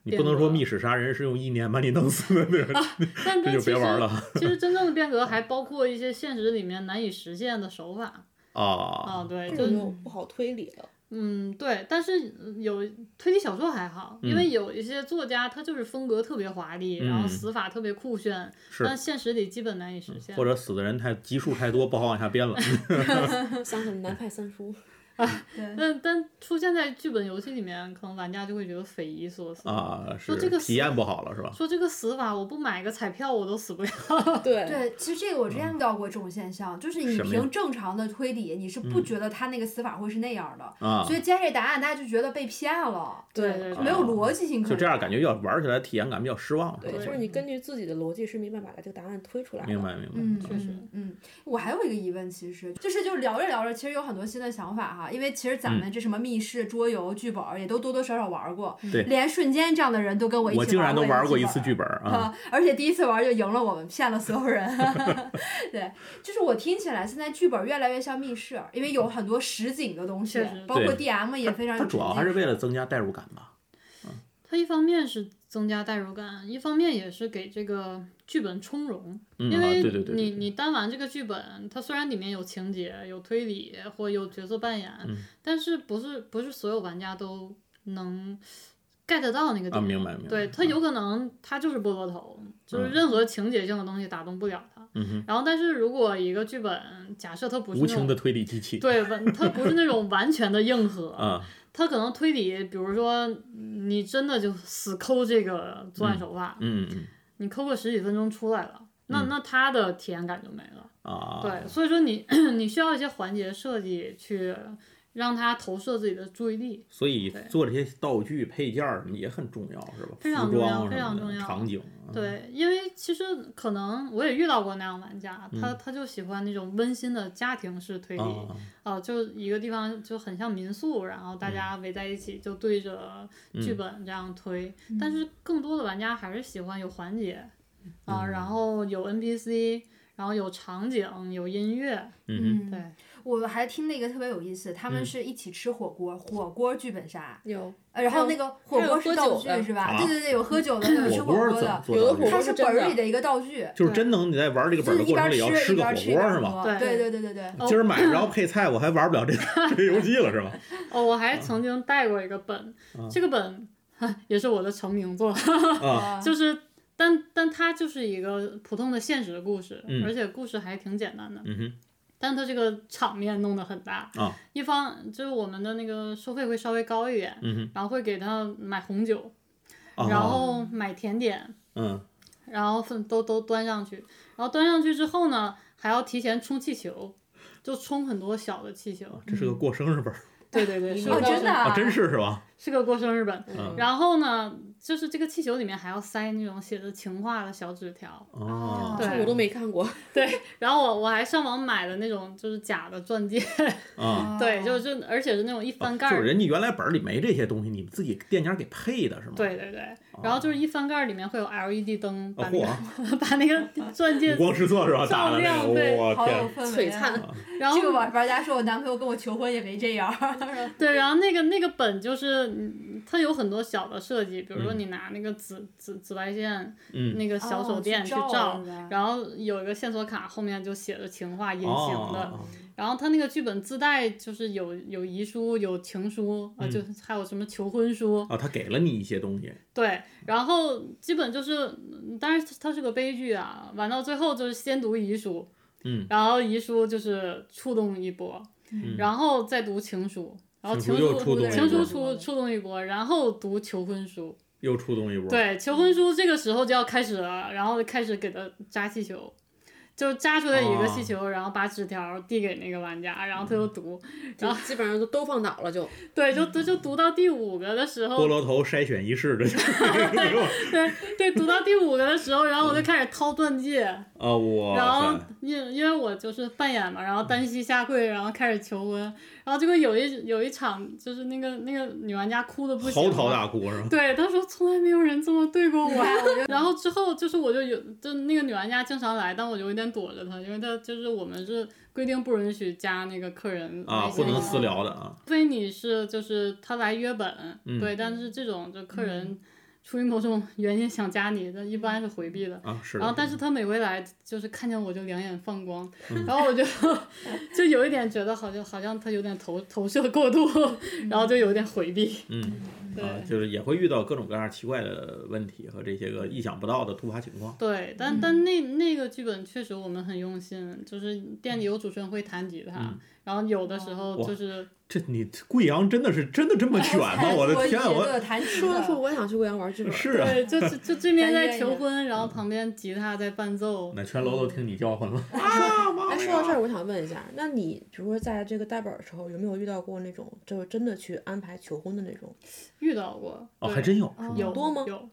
Speaker 2: 你不能说密室杀人是用意念把你弄死的，*laughs* 对吧？这就
Speaker 3: 但但其实
Speaker 2: 别玩了
Speaker 3: 其实真正的变革还包括一些现实里面难以实现的手法 *laughs* 啊，
Speaker 2: 啊。
Speaker 3: 对，
Speaker 4: 这
Speaker 3: 就
Speaker 4: 不好推理了。
Speaker 3: 嗯对，但是有推理小说还好，因为有一些作家他就是风格特别华丽，然后
Speaker 2: 嗯
Speaker 3: 死法特别酷炫，
Speaker 2: 是
Speaker 3: 但现实里基本难以实现。
Speaker 2: 或者死的人太集数太多，不好往下编了。*laughs*
Speaker 4: 想起了南派三叔，*laughs*
Speaker 1: 对，
Speaker 3: 但但出现在剧本游戏里面，可能玩家就会觉得匪夷所思
Speaker 2: 啊，是
Speaker 3: 说这个
Speaker 2: 体验不好了是吧？
Speaker 3: 说这个死法，我不买个彩票我都死不了。
Speaker 4: 对 *laughs*
Speaker 1: 对，其实这个我之前遇到过这种现象，就是你凭正常的推理，你是不觉得他那个死法会是那样的，
Speaker 2: 啊
Speaker 1: 所，以接这答案，大家就觉得被骗了，
Speaker 3: 对对对
Speaker 1: 没有逻辑性可言。
Speaker 2: 就这样感觉要玩起来体验感比较失望。
Speaker 4: 对，就是你根据自己的逻辑是没办法把这个答案推出来的。
Speaker 2: 明白明白。
Speaker 1: 嗯，
Speaker 3: 确实
Speaker 1: 嗯，嗯，我还有一个疑问，其实就是就聊着聊着，其实有很多新的想法哈，因为其实咱们这什么密室、桌游、剧本儿也都多多少少玩过，
Speaker 2: 对
Speaker 1: 连瞬间这样的人都跟我一起
Speaker 2: 我竟然都玩过一次剧
Speaker 1: 本
Speaker 2: 啊！*laughs*
Speaker 1: 啊，而且第一次玩就赢了我们，骗了所有人。*laughs* 对，就是我听起来现在剧本越来越像密室，因为有很多实景的东西，包括 DM 也非常
Speaker 2: 它主要还是为了增加代入感吧。
Speaker 3: 它一方面是增加代入感，一方面也是给这个剧本充容。因为你
Speaker 2: 对
Speaker 3: 你单玩这个剧本，它虽然里面有情节、有推理或有角色扮演，
Speaker 2: 嗯
Speaker 3: 但是不是不是所有玩家都能 get 到那个
Speaker 2: 啊，
Speaker 3: 点。
Speaker 2: 明白明白。
Speaker 3: 对他有可能他就是菠萝头，就是任何情节性的东西打动不了他。然后，但是如果一个剧本假设它不是
Speaker 2: 无情的推理机器。
Speaker 3: 对，它不是那种完全的硬核，*laughs*
Speaker 2: 啊，
Speaker 3: 它可能推理，比如说你真的就死抠这个作案手法，
Speaker 2: 嗯嗯
Speaker 3: 你抠个十几分钟出来了，那那它的体验感就没了。对，所以说你 *clears throat* 你需要一些环节设计去让他投射自己的注意力。
Speaker 2: 所以做这些道具配件儿也很重要，是吧？
Speaker 3: 非常重要非常重要
Speaker 2: 场景。啊，
Speaker 3: 对，因为其实可能我也遇到过那样玩家，他他就喜欢那种温馨的家庭式推理，
Speaker 2: 啊，
Speaker 3: 哦、就一个地方就很像民宿，然后大家围在一起就对着剧本这样推。但是更多的玩家还是喜欢有环节啊、然后有 NPC，然后有场景，有音乐，
Speaker 2: 嗯
Speaker 1: 嗯，
Speaker 3: 对，
Speaker 1: 我还听那个特别有意思，他们
Speaker 2: 嗯
Speaker 1: 是一起吃火锅，火锅剧本杀，
Speaker 4: 有
Speaker 1: 呃然后那个火锅是道具是吧？
Speaker 2: 啊
Speaker 1: 对对对，有喝酒的，有吃
Speaker 2: 火锅
Speaker 1: 锅的，
Speaker 2: 怎么做
Speaker 4: 有的
Speaker 1: 是
Speaker 4: 锅是
Speaker 1: 本儿里的一个道具，
Speaker 2: 就是真能你在玩这个本
Speaker 1: 就是一边
Speaker 2: 儿的过程里要
Speaker 1: 吃一边
Speaker 2: 吃个火
Speaker 1: 吃一边
Speaker 2: 锅是吗？
Speaker 1: 喝，
Speaker 3: 对
Speaker 1: 对对对对
Speaker 2: 今儿买然后配菜，我还玩不了这 *laughs* 游戏了是吗？
Speaker 3: 哦，我还曾经带过一个本，*laughs* 这个本也是我的成名作，
Speaker 2: 啊，*laughs*
Speaker 3: 就是。但但它就是一个普通的现实的故事，
Speaker 2: 嗯
Speaker 3: 而且故事还挺简单的。
Speaker 2: 嗯哼，
Speaker 3: 但它这个场面弄得很大
Speaker 2: 啊，
Speaker 3: 一方就是我们的那个收费会稍微高一点，
Speaker 2: 嗯，
Speaker 3: 然后会给他买红酒，
Speaker 2: 啊
Speaker 3: 然后买甜点，
Speaker 2: 嗯。
Speaker 3: 然后分都都端上去，然后端上去之后呢，还要提前充气球，就充很多小的气球。
Speaker 2: 这是个过生日本儿。
Speaker 3: 对对对，是
Speaker 1: 哦，
Speaker 3: 个
Speaker 1: 真的、
Speaker 2: 啊，真是是吧？
Speaker 3: 是个过生日本。
Speaker 2: 嗯。
Speaker 3: 然后呢，就是这个气球里面还要塞那种写着情话的小纸条。
Speaker 2: 哦，
Speaker 3: 对
Speaker 4: 我都没看过。*laughs*
Speaker 3: 对，然后我我还上网买了那种就是假的钻戒，
Speaker 2: 啊，*laughs*
Speaker 3: 对，就就而且是那种一翻盖哦
Speaker 2: 就是人家原来本儿里没这些东西，你们自己店家给配的是吗？，
Speaker 3: 对对对，然后就是一翻盖里面会有 LED 灯，把
Speaker 2: 啊
Speaker 3: 那个、
Speaker 2: 嚯，*laughs*
Speaker 3: 把那个钻戒，*laughs* 照亮对。
Speaker 2: 个，我
Speaker 1: 好有，氛围、
Speaker 4: 璀璨。
Speaker 1: 啊。
Speaker 3: 然后
Speaker 1: 这个玩玩家说，我男朋友跟我求婚也没这样。*laughs*
Speaker 3: 对，然后那个那个本就是嗯它有很多小的设计，比如说
Speaker 2: 嗯。
Speaker 3: 你拿那个紫紫紫外线
Speaker 2: 嗯，
Speaker 3: 那个小手
Speaker 1: 哦
Speaker 3: 电去
Speaker 1: 去照
Speaker 3: 然后有一个线索卡后面就写着情话隐形的，
Speaker 2: 哦，
Speaker 3: 然后他那个剧本自带就是有有遗书、有情书，啊，
Speaker 2: 嗯。
Speaker 3: 就还有什么求婚书，
Speaker 2: 哦，他给了你一些东西，
Speaker 3: 对，然后基本就是，嗯当然它是个悲剧啊，玩到最后就是先读遗书，
Speaker 2: 嗯，
Speaker 3: 然后遗书就是触动一波，
Speaker 2: 嗯。
Speaker 3: 然后再读情书，然后
Speaker 2: 情
Speaker 3: 情
Speaker 2: 书触
Speaker 3: 情书
Speaker 2: 波
Speaker 3: 触触动一波，然后读求婚书，
Speaker 2: 又触动一波。，
Speaker 3: 对，求婚书这个时候就要开始了，然后开始给他扎气球，就扎出来一个气
Speaker 2: 哦
Speaker 3: 球，然后把纸条递给那个玩家，然后他就读，
Speaker 4: 然后基本上就都放倒了就。*laughs*
Speaker 3: 对，就就就读到第五个的时候
Speaker 2: 菠，萝头筛选仪式的 *laughs*
Speaker 3: 对对，读到第五个的时候，然后我就开始掏钻戒，
Speaker 2: 啊，我
Speaker 3: 然后，因因为我就是扮演嘛，然后单膝下跪，然后开始求婚，然后结果有一有一场就是那个那个女玩家哭的不行
Speaker 2: 嚎
Speaker 3: 了，
Speaker 2: 啕大哭是吧？
Speaker 3: 对，她说从来没有人这么对过我。*laughs* 然后之后就是我就有，就那个女玩家经常来，但我就有点躲着她，因为她就是我们是规定不允许加那个客人
Speaker 2: 啊，
Speaker 3: 微信的
Speaker 2: 不能私聊的啊，
Speaker 3: 除非你是就是他来约本，
Speaker 2: 嗯
Speaker 3: 对，但是这种就客人出于某种原因想加你，但一般是回避的。
Speaker 2: 啊是的。
Speaker 3: 然后，但是他每回来就是看见我就两眼放光，然后我就就有一点觉得好像好像他有点投投射过度，*laughs* 然后就有点回避。
Speaker 2: 嗯
Speaker 3: 对、
Speaker 2: 啊，就是也会遇到各种各样奇怪的问题和这些个意想不到的突发情况。
Speaker 3: 对，但但那那个剧本确实我们很用心，就是店里有主持人会弹吉他，
Speaker 2: 嗯
Speaker 3: 然后有的时候就是
Speaker 2: 这你贵阳真的是真的这么卷吗？*laughs* 我的天啊，我
Speaker 1: 弹
Speaker 4: 说着说，我也想去贵阳玩剧本。
Speaker 2: 是啊，
Speaker 3: 对，就就就这边 *laughs* 在求婚，然后旁边吉他在伴奏。*laughs*
Speaker 2: 那全楼都听你叫唤了。
Speaker 4: 哎，说到这儿，我想问一下，那你比如说在这个带本儿的时候，有没有遇到过那种就是真的去安排求婚的那种？
Speaker 3: 遇到过，
Speaker 2: 哦，
Speaker 3: 对
Speaker 2: 还真有？
Speaker 3: 有
Speaker 4: 多吗
Speaker 3: 有，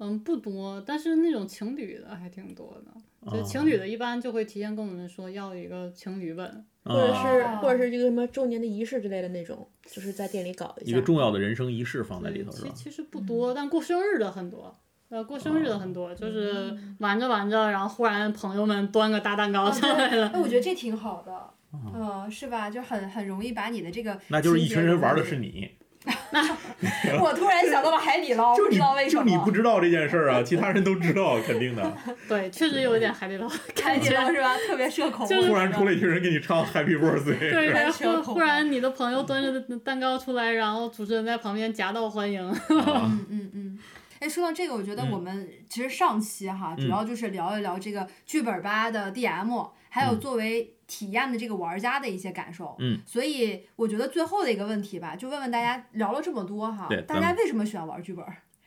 Speaker 3: 嗯，不多，但是那种情侣的还挺多的。就
Speaker 2: 哦
Speaker 3: 情侣的，一般就会提前跟我们说要一个情侣本。
Speaker 4: 或者
Speaker 2: 啊
Speaker 4: 是
Speaker 1: 哦
Speaker 4: 或者是一个什么周年的仪式之类的那种，就是在店里搞一下。
Speaker 2: 一个重要的人生仪式放在里
Speaker 3: 对
Speaker 2: 头是吧？
Speaker 3: 其其实不多，但过生日的很多。呃，过生日的很多，就是玩着玩着，然后忽然朋友们端个大蛋糕上来了。
Speaker 1: 哎，我觉得这挺好的，嗯，是吧？就很很容易把你的这个，
Speaker 2: 那就是一群人玩的是。你，*laughs*
Speaker 1: 我突然想到了海底捞，不知道为什
Speaker 2: 就
Speaker 1: 么。
Speaker 2: 你不知道这件事儿啊，其他人都知道，肯定的。*laughs*
Speaker 3: 对，确实有一点海底捞
Speaker 1: 海。底捞是吧？特别社恐。*laughs*
Speaker 3: 就是
Speaker 2: 突然出来一群人给你唱 Happy Birthday，
Speaker 3: 对，然后忽
Speaker 1: 太社恐
Speaker 3: 忽然你的朋友端着蛋糕出来，然后主持人在旁边夹道欢迎。
Speaker 2: 啊
Speaker 1: 嗯嗯嗯。哎，说到这个，我觉得
Speaker 2: 嗯
Speaker 1: 我们其实上期哈，主
Speaker 2: 嗯
Speaker 1: 要就是聊一聊这个剧本吧的 DM，还有
Speaker 2: 嗯
Speaker 1: 作为体验的这个玩家的一些感受。
Speaker 2: 嗯。
Speaker 1: 所以我觉得最后的一个问题吧，就问问大家，聊了这么多哈，大家为什么喜欢玩剧本？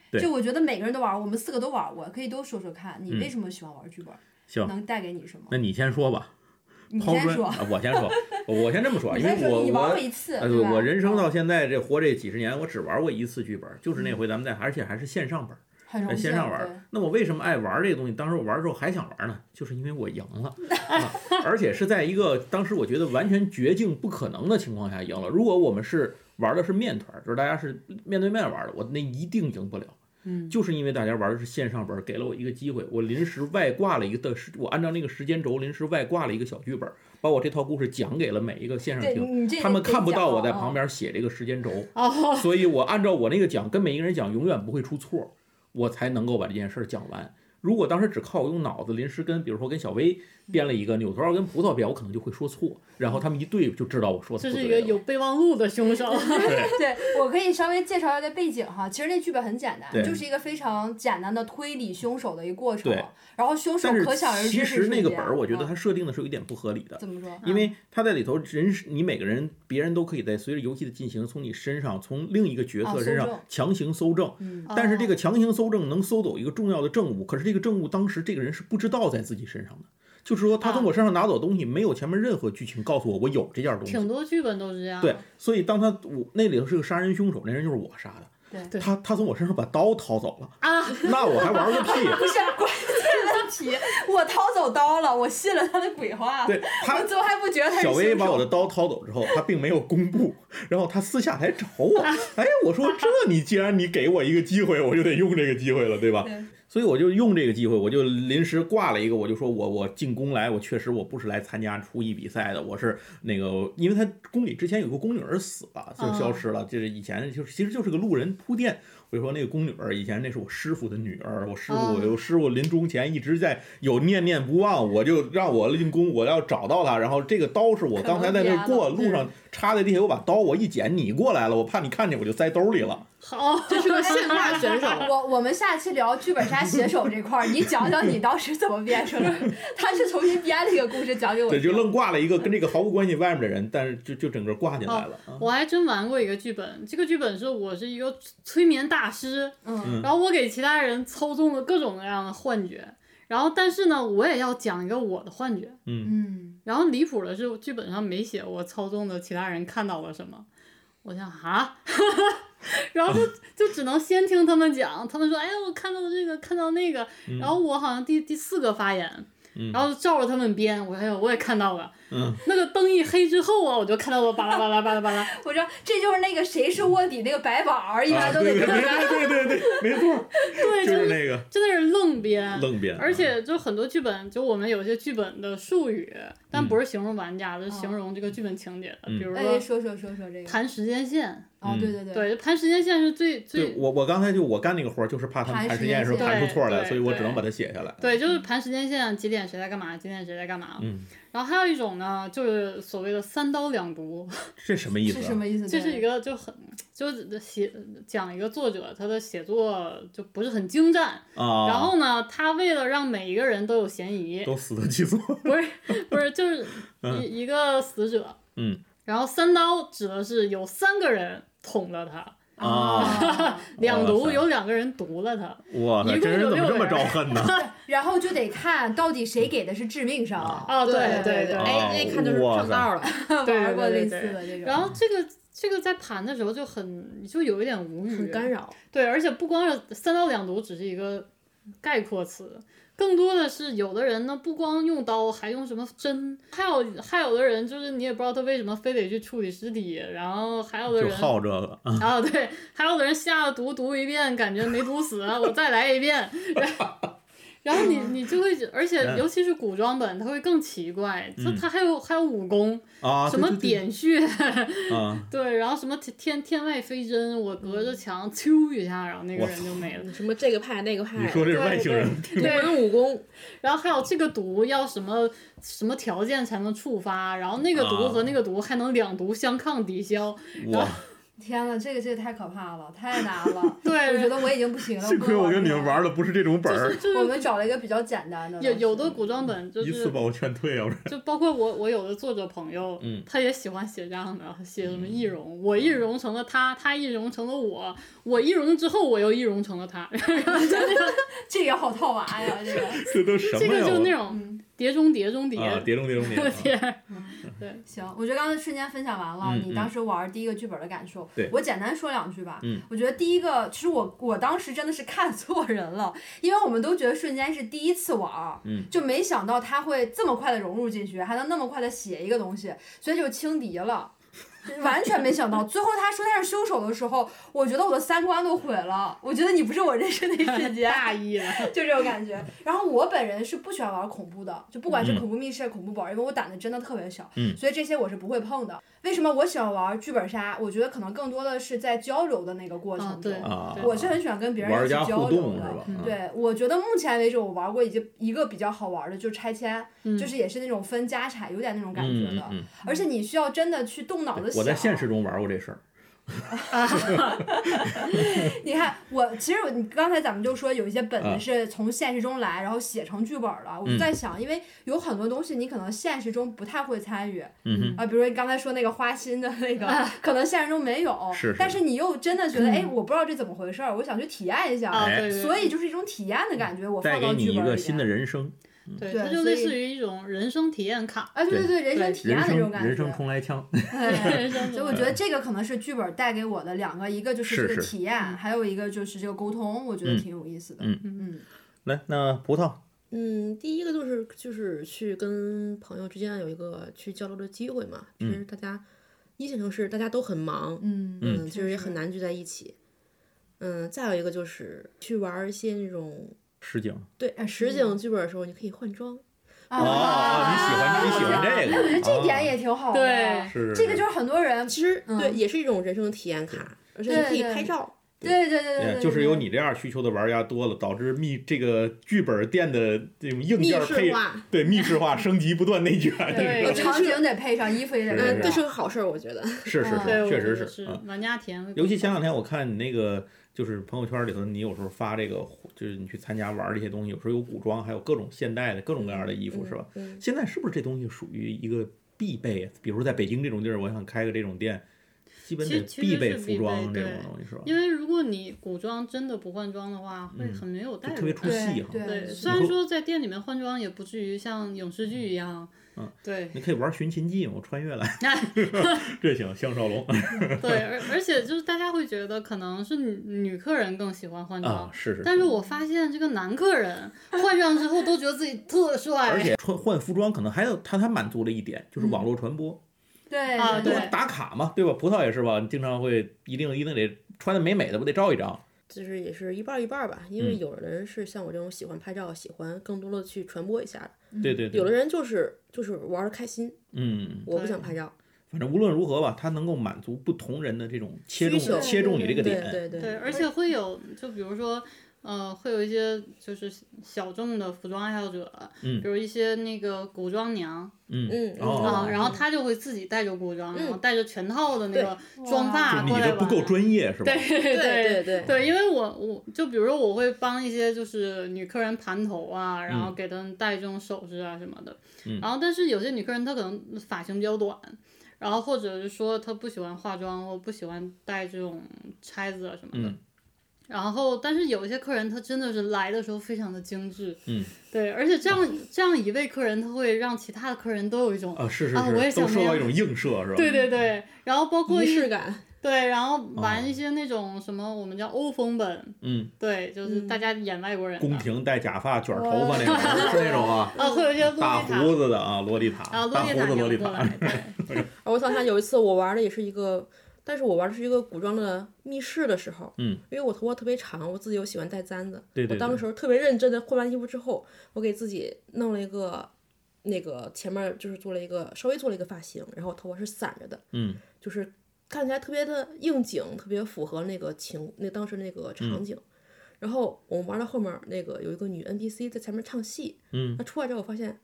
Speaker 2: 对
Speaker 1: 就我觉得每个人都玩，我们四个都玩过，可以都说说看，你
Speaker 2: 嗯
Speaker 1: 为什么喜欢玩剧本？
Speaker 2: 行，
Speaker 1: 能带给你什么？
Speaker 2: 那你先说吧。
Speaker 1: 你先说，
Speaker 2: 我先说，*laughs* 我先这么说，
Speaker 1: 你
Speaker 2: 因为我我？我人生
Speaker 1: 嗯
Speaker 2: 到现在这活这几十年，我只玩过一次剧本，就是那回咱们在，而且还是线上本
Speaker 1: 很荣幸，
Speaker 2: 线上玩儿。那我为什么爱玩这个东西？当时我玩的时候还想玩呢，就是因为我赢了，啊而且是在一个当时我觉得完全绝境不可能的情况下赢了。如果我们是玩的是面团儿，就是大家是面对面玩的，我那一定赢不了。
Speaker 3: 嗯，
Speaker 2: 就是因为大家玩的是线上本儿，给了我一个机会，我临时外挂了一个的时，我按照那个时间轴临时外挂了一个小剧本儿，把我这套故事讲给了每一个线上，听。他们看不到我在旁
Speaker 1: 边。
Speaker 2: 边写这个时间轴，
Speaker 3: 哦，
Speaker 2: 所以我按照我那个讲，跟每一个人讲，永远不会出错，我才能够把这件事儿讲完。如果当时只靠我用脑子临时跟，比如说跟小薇编了一个扭头要跟葡萄编，我可能就会说错，然后他们一对就知道我说的
Speaker 3: 这
Speaker 2: 不对了。
Speaker 3: 是一个有备忘录的凶手。*laughs*
Speaker 2: 对
Speaker 1: 对，我可以稍微介绍一下背景哈。其实那剧本很简单，就是一个非常简单的推理凶手的一个过程
Speaker 2: 对。
Speaker 1: 然后凶手可想而知
Speaker 2: 其
Speaker 1: 是
Speaker 2: 实那个本儿，我觉得
Speaker 1: 嗯
Speaker 2: 它设定的是有一点不合理的。
Speaker 1: 怎么说？
Speaker 2: 因为他在里头人是你每个人，别人都可以在随着游戏的进行，从你身上，从另一个角
Speaker 1: 啊
Speaker 2: 色身上强行搜证。
Speaker 1: 嗯
Speaker 2: 但是这
Speaker 3: 哦
Speaker 2: 个强行搜证能搜走一个重要的证物，可是这个证物当时这个人是不知道在自己身上的，就是说他从我身上拿走东西，没有前面任何剧情告诉我我有这件东西。
Speaker 3: 挺多剧本都是这样。
Speaker 2: 对，所以当他我那里头是个杀人凶手，那人就是我杀的。
Speaker 1: 对
Speaker 3: 对
Speaker 2: 他他从我身上把刀掏走了，
Speaker 3: 啊，
Speaker 2: 那我还玩个屁！*laughs*
Speaker 1: 不是关键问题，我掏走刀了，我信了他的鬼话。
Speaker 2: 对他
Speaker 1: 我最后还不觉得他是
Speaker 2: 小薇把我的刀掏走之后，他并没有公布，然后他私下来找我。*laughs* 哎，我说这你既然你给我一个机会，我就得用这个机会了，对吧？
Speaker 1: 对
Speaker 2: 所以我就用这个机会，我就临时挂了一个，我就说我我进宫来，我确实我不是来参加厨艺比赛的，我是那个，因为他宫里之前有个宫女儿死了，就消失了，就是以前就是其实就是个路人铺垫。我就说那个宫女儿以前那是我师傅的女儿，我师傅
Speaker 3: 哦
Speaker 2: 我师傅临终前一直在有念念不忘，我就让我进宫，我要找到她，然后这个刀是我刚才在那过路上插在地下，我把刀我一捡，你过来了，我怕你看见我就塞兜里了。
Speaker 3: 好，
Speaker 4: 这是个 *laughs* 现化选手。
Speaker 1: 我我们下期聊剧本杀写手这块儿，你讲讲你当时怎么编出来的？*laughs* 他是重新编了一个故事讲给我
Speaker 2: 对，就愣挂了一个跟这个毫无关系外面的人，但是就就整个挂进来了。啊
Speaker 3: 我还真玩过一个剧本，这个剧本是我是一个催眠大师，
Speaker 1: 嗯
Speaker 3: 然后我给其他人操纵了各种各样的幻觉，然后但是呢，我也要讲一个我的幻觉。
Speaker 1: 嗯，
Speaker 3: 然后离谱的是，剧本上没写我操纵的其他人看到了什么。我想啊，*laughs* 然后就 *laughs* 就只能先听他们讲，他们说，哎，我看到了这个，看到那个，然后我好像第第四个发言，然后照着他们编，我哎呦，我也看到了，
Speaker 2: 嗯，
Speaker 3: 那个灯一黑之后啊，我就看到了巴拉巴拉巴拉巴拉，*laughs*
Speaker 1: 我知道这就是那个谁是卧底那个白宝儿，一
Speaker 2: 啊，
Speaker 1: 般都得
Speaker 2: 对对对。对对对对，没错，*laughs*
Speaker 3: 对，
Speaker 2: 就
Speaker 3: 就是是
Speaker 2: 那个
Speaker 3: 真的是愣编，
Speaker 2: 愣编，
Speaker 3: 而且就很多剧本，就我们有些剧本的术语，但不是形容玩家的，是形容这个剧本情节的。比如说
Speaker 1: 说说说说这个。
Speaker 3: 谈时间线，
Speaker 1: 哦，对对对。
Speaker 3: 对，盘时间线是最最
Speaker 2: 对我我刚才就我干那个活儿，就是怕他们
Speaker 1: 盘
Speaker 2: 盘时间的时候
Speaker 1: 时间
Speaker 2: 盘出错来，所以我只能把它写下来。
Speaker 3: 对，就是盘时间线，几点谁在干嘛，几点谁在干嘛。
Speaker 2: 嗯，
Speaker 3: 然后还有一种呢，就是所谓的三刀两毒，
Speaker 2: 这什么意思啊？
Speaker 1: 是什么意思？
Speaker 3: 这是一
Speaker 1: 个
Speaker 3: 个就很就是写讲一个作者他的写作就不是很精湛，
Speaker 2: 啊，
Speaker 3: 然后呢，他为了让每一个人都有嫌疑，
Speaker 2: 都死得其所。*laughs*
Speaker 3: 不是不是，就是一一个死者，
Speaker 2: 嗯，
Speaker 3: 然后三刀指的是有三个人捅了他，
Speaker 2: 啊，*laughs*
Speaker 3: 两毒有两个人毒了他，
Speaker 2: 哇塞，
Speaker 3: 一共
Speaker 2: 这人怎么这么
Speaker 3: 有六个人
Speaker 2: 招恨呢？*laughs* *laughs*
Speaker 1: 然后就得看到底谁给的是致命伤。
Speaker 3: 啊，对
Speaker 4: 对
Speaker 3: 对
Speaker 4: 哎，那看就是
Speaker 2: 哇塞
Speaker 4: 上道了。
Speaker 1: 玩过类似的这种。
Speaker 3: 然后这个这个在盘的时候就很就有一点无语，
Speaker 4: 很干扰，
Speaker 3: 对，而且不光是三刀两毒只是一个概括词，更多的是有的人呢不光用刀，还用什么针，还有还有的人就是你也不知道他为什么非得去处理尸体，然后还有的
Speaker 2: 就
Speaker 3: 人。
Speaker 2: 好这个，啊
Speaker 3: 啊，对，还有的人下了毒毒一遍，感觉没毒死，我再来一遍，然 *laughs* 后然后你你就会，而且
Speaker 2: 嗯。
Speaker 3: 尤其是古装本，它会更奇怪，它
Speaker 2: 嗯。
Speaker 3: 它还有还有武功，
Speaker 2: 啊，
Speaker 3: 什么
Speaker 2: 对对对
Speaker 3: 点穴，
Speaker 2: 啊，*laughs*
Speaker 3: 对，然后什么天天天外飞针，我隔着墙啾一下，然后那个人就没了。
Speaker 4: 什么这个派那个派，
Speaker 2: 你说这是外星人，*laughs*
Speaker 4: 古人武功，
Speaker 3: 然后还有这个毒要什么什么条件才能触发，然后那个毒和那个毒还能两毒相抗抵消。
Speaker 2: 哇，
Speaker 1: 天呐，这个这个太可怕了，太难了。*laughs*
Speaker 3: 对
Speaker 1: 我觉得我已经不行了。
Speaker 2: 幸亏我跟你们玩。的不是这种本儿，
Speaker 1: 我
Speaker 3: 就是我
Speaker 1: 们找了一个比较简单的。
Speaker 3: 有有的古装本就是
Speaker 2: 一次把我劝退，要不然
Speaker 3: 就包括我我有的作者朋友，
Speaker 2: 嗯
Speaker 3: 他也喜欢写这样的，写什么易容，我易容成了他，他易容成了我，我易容之后我又易容成了他，*laughs*
Speaker 1: 这个也好套娃呀，这个。
Speaker 2: 这都什
Speaker 3: 这个？就是那种叠中叠中叠，
Speaker 2: 啊，叠中叠中叠 *laughs* 啊，
Speaker 3: 叠，
Speaker 1: 行，我觉得刚才瞬间分享完了，
Speaker 2: 嗯
Speaker 1: 你当时玩第一个剧本的感受。
Speaker 2: 对
Speaker 1: 我简单说两句吧。
Speaker 2: 嗯
Speaker 1: 我觉得第一个，其实我我当时真的是看错人了，因为我们都觉得瞬间是第一次玩，
Speaker 2: 嗯
Speaker 1: 就没想到他会这么快的融入进去，还能那么快的写一个东西，所以就轻敌了。*laughs* 完全没想到，最后他说他是凶手的时候，我觉得我的三观都毁了。我觉得你不是我认识的世界，
Speaker 3: 大意了。*laughs*
Speaker 1: 就这种感觉。然后我本人是不喜欢玩恐怖的，就不管是
Speaker 2: 嗯
Speaker 1: 恐怖密室、恐怖本，因为我胆子真的特别小，
Speaker 2: 嗯
Speaker 1: 所以这些我是不会碰的。为什么我喜欢玩剧本杀？我觉得可能更多的是在交流的那个过程中。
Speaker 3: 啊对
Speaker 2: 啊，
Speaker 1: 我是很喜欢跟别人
Speaker 2: 玩家
Speaker 1: 一起交流的。对，我觉得目前为止我玩过已经一个比较好玩的，就是拆迁，
Speaker 3: 嗯
Speaker 1: 就是也是那种分家产，有点那种感觉的。
Speaker 2: 嗯嗯
Speaker 1: 而且你需要真的去动脑子。
Speaker 2: 我在现实中玩过这事儿，*laughs*
Speaker 1: 你看，我其实我你刚才咱们就说有一些本
Speaker 2: 啊
Speaker 1: 子是从现实中来，然后写成剧本了。我就
Speaker 2: 嗯
Speaker 1: 在想，因为有很多东西你可能现实中不太会参与
Speaker 2: 嗯
Speaker 1: 啊，比如说你刚才说那个花心的那个，*laughs* 可能现实中没有，
Speaker 2: 是是
Speaker 1: 但是你又真的觉得，哎，我不知道这怎么回事儿，我想去体验一下。所以就是一种体验的感觉，我，
Speaker 2: 带给
Speaker 1: 放到
Speaker 2: 你一个
Speaker 1: 剧本里面。
Speaker 2: 新的人生，
Speaker 3: 对，它就类似于一种人生体验卡。
Speaker 1: 啊，对对对，人生体验的这种感觉。*laughs*
Speaker 2: 人生重来枪，
Speaker 1: 对
Speaker 3: 人生
Speaker 1: 所以我觉得这个可能是剧本带给我的两个，一个就是这个体验，还有一个就是这个沟通，我觉得
Speaker 2: 嗯
Speaker 1: 挺有意思的。
Speaker 2: 嗯
Speaker 1: 嗯
Speaker 2: 来，那葡萄，
Speaker 4: 嗯，第一个就是就是去跟朋友之间有一个去交流的机会嘛。其实大家一线城市大家都很忙，
Speaker 1: 嗯
Speaker 2: 嗯
Speaker 4: 嗯，就是也很难聚在一起。嗯，再有一个就是去玩一些那种
Speaker 2: 实景。
Speaker 4: 对，
Speaker 1: 哎
Speaker 4: 实景剧本的时候你可以换装，
Speaker 1: 啊
Speaker 2: 哦，你喜欢你喜欢这个？
Speaker 1: 我觉得这点
Speaker 2: 啊
Speaker 1: 也挺好的。
Speaker 3: 对
Speaker 2: 是
Speaker 1: 这个就是很多人，
Speaker 4: 其实对
Speaker 1: 嗯
Speaker 4: 也是一种人生体验卡，而且你可以拍照。
Speaker 1: 对对对对
Speaker 2: 就是有你这样需求的玩家多了，导致密这个剧本店的这种硬件配
Speaker 4: 室化，
Speaker 2: 对密室化升级不断内卷，
Speaker 3: 对
Speaker 2: 这个
Speaker 1: 场景得配上，衣服也得。
Speaker 4: 这是个好事儿，我觉得。*laughs*
Speaker 2: 是是是，确实
Speaker 3: 是玩家体。
Speaker 2: 尤其前两天我看你那个就是朋友圈里头，你有时候发这个，就是你去参加玩这些东西，有时候有古装，还有各种现代的各种各样的衣服，是吧？
Speaker 4: 嗯，
Speaker 2: 现在是不是这东西属于一个必备？比如说在北京这种地儿，我想开个这种店，基本得必备服装这种东西，是吧？
Speaker 3: 因为如果你古装真的不换装的话，会
Speaker 2: 嗯
Speaker 3: 很没有代
Speaker 2: 特别
Speaker 3: 感。
Speaker 2: 出戏哈。
Speaker 1: 对
Speaker 3: 虽然说在店里面换装也不至于像影视剧一样，
Speaker 2: 嗯，
Speaker 3: 对
Speaker 2: 你可以玩寻秦记嘛，我穿越来，*laughs* 这行，项少龙 *laughs*
Speaker 3: 对，而而且就是大家会觉得可能是女女客人更喜欢换装，
Speaker 2: 啊，是是。
Speaker 3: 但是我发现这个男客人换上之后都觉得自己特帅，*laughs*
Speaker 2: 而且穿换服装可能还有他他满足了一点，就是网络传播，
Speaker 1: 对
Speaker 3: 啊对
Speaker 2: 打卡嘛，对吧？葡萄也是吧，你经常会一定一定得穿的美美的，不得照一张。
Speaker 4: 就是也是一半一半吧，因为
Speaker 2: 嗯
Speaker 4: 有的人是像我这种喜欢拍照，喜欢更多的去传播一下的，
Speaker 2: 对对对，
Speaker 4: 有的人就是就是玩的开心，
Speaker 2: 嗯，
Speaker 4: 我不想拍照。
Speaker 2: 反正无论如何吧，它能够满足不同人的这种切中切中你这个
Speaker 4: 对
Speaker 2: 点。
Speaker 4: 对对
Speaker 3: 对，而且会有就比如说。呃，会有一些就是小众的服装爱好者，
Speaker 2: 嗯
Speaker 3: 比如一些那个古装娘
Speaker 2: 嗯
Speaker 4: 嗯
Speaker 2: 哦
Speaker 3: 啊，
Speaker 4: 嗯
Speaker 3: 然后她就会自己带着古装，然后
Speaker 4: 嗯
Speaker 3: 带着全套的那个妆发过来
Speaker 2: 你的不够
Speaker 3: 玩
Speaker 2: 专业是吧？*laughs*
Speaker 3: 对
Speaker 4: 对
Speaker 3: 对
Speaker 4: 对
Speaker 3: 对，因为我我就比如说我会帮一些就是女客人盘头啊，然后给她们戴这种首饰啊什么的，
Speaker 2: 嗯
Speaker 3: 然后但是有些女客人她可能发型比较短，然后或者是说她不喜欢化妆或不喜欢戴这种钗子啊什么的。
Speaker 2: 嗯
Speaker 3: 然后，但是有一些客人他真的是来的时候非常的精致，
Speaker 2: 嗯，
Speaker 3: 对，而且这样这样一位客人他会让其他的客人都有一种，
Speaker 2: 啊，是是
Speaker 3: 啊我也想
Speaker 2: 受到一种映射是吧？
Speaker 3: 对对对，然后包括
Speaker 4: 仪式感。
Speaker 3: 对，然后玩
Speaker 2: 哦
Speaker 3: 一些那种什么我们叫欧风本，
Speaker 2: 嗯，
Speaker 3: 对，就是大家演外国人的
Speaker 2: 宫廷戴假发卷头发那种，是那种啊，*laughs*
Speaker 3: 啊，会有一些 *laughs* 洛丽
Speaker 2: 大
Speaker 3: 塔，
Speaker 2: 胡子的啊，洛丽塔，
Speaker 3: 啊，洛
Speaker 2: 大胡
Speaker 3: 丽塔
Speaker 2: 子洛丽塔
Speaker 3: 演过来，，对，*laughs*
Speaker 4: 我想想，有一次我玩的也是一个，但是我玩的是一个古装的密室的时候，
Speaker 2: 嗯，
Speaker 4: 因为我头发特别长，我自己又喜欢戴簪子，
Speaker 2: 对对。对
Speaker 4: 我当时特别认真的换完衣服之后，我给自己弄了一个那个前面就是做了一个稍微做了一个发型，然后头发是散着的，
Speaker 2: 嗯。
Speaker 4: 就是看起来特别的应景，特别符合那个情那当时那个
Speaker 2: 嗯
Speaker 4: 场景。然后我们玩到后面，那个有一个女 NPC 在前面唱戏，
Speaker 2: 嗯。
Speaker 4: 她出来之后，我发现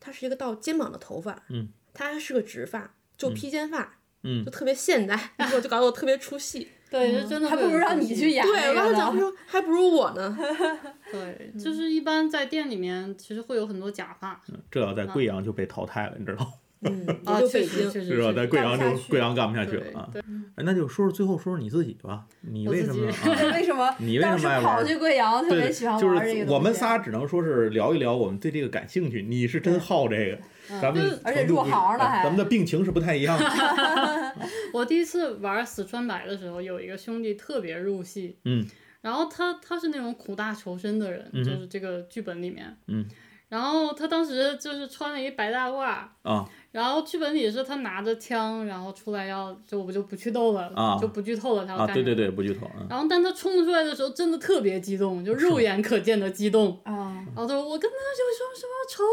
Speaker 4: 她是一个到肩膀的头发，
Speaker 2: 嗯，
Speaker 4: 她还是个直发，就披肩发，
Speaker 2: 嗯
Speaker 4: 就特别现代，*laughs* 然后就搞得我特别出戏。
Speaker 3: 对，就真的
Speaker 1: 还不如让你去演
Speaker 4: 对，
Speaker 1: 那个
Speaker 4: 我刚才讲
Speaker 1: 呢。
Speaker 4: 说 *laughs* 还不如我呢。*laughs*
Speaker 3: 对，就是一般在店里面其实会有很多假发，
Speaker 2: 这要在贵阳就被淘汰了，你知道吗？
Speaker 4: 嗯，*laughs*
Speaker 3: 啊，
Speaker 4: 也就
Speaker 3: 确
Speaker 4: 北京，
Speaker 3: 实确实
Speaker 2: 是吧？
Speaker 3: 确实
Speaker 2: 在贵阳就贵阳干不下去
Speaker 3: 对
Speaker 2: 了啊。
Speaker 3: 对，
Speaker 2: 哎，那就说说最后说说你自己吧，你 *laughs* 为什么啊？
Speaker 1: 为什么
Speaker 2: 你为什么
Speaker 1: 跑去贵阳，特
Speaker 2: 对
Speaker 1: 别喜欢
Speaker 2: 就
Speaker 1: 玩这个
Speaker 2: 我们仨只能说是聊一聊我们对这个感兴趣，你是真好这个，咱们
Speaker 1: 而且入行了
Speaker 2: 咱们的病情是不太一样的。*laughs*
Speaker 3: 我第一次玩死川白的时候，有一个兄弟特别入戏，
Speaker 2: 嗯，
Speaker 3: 然后他他是那种苦大仇深的人，就是这个剧本里面，
Speaker 2: 嗯，
Speaker 3: 然后他当时就是穿了一白大褂，
Speaker 2: 啊，
Speaker 3: 然后剧本里是他拿着枪，然后出来要就我就不剧透了，
Speaker 2: 啊
Speaker 3: 就不剧透了他要
Speaker 2: 啊，
Speaker 3: 干什么。
Speaker 2: 对对对，不剧透啊。
Speaker 3: 然后，但他冲出来的时候，真的特别激动，就肉眼可见的激动。
Speaker 1: 啊，
Speaker 3: 然后他说：“我跟他有什么什么仇，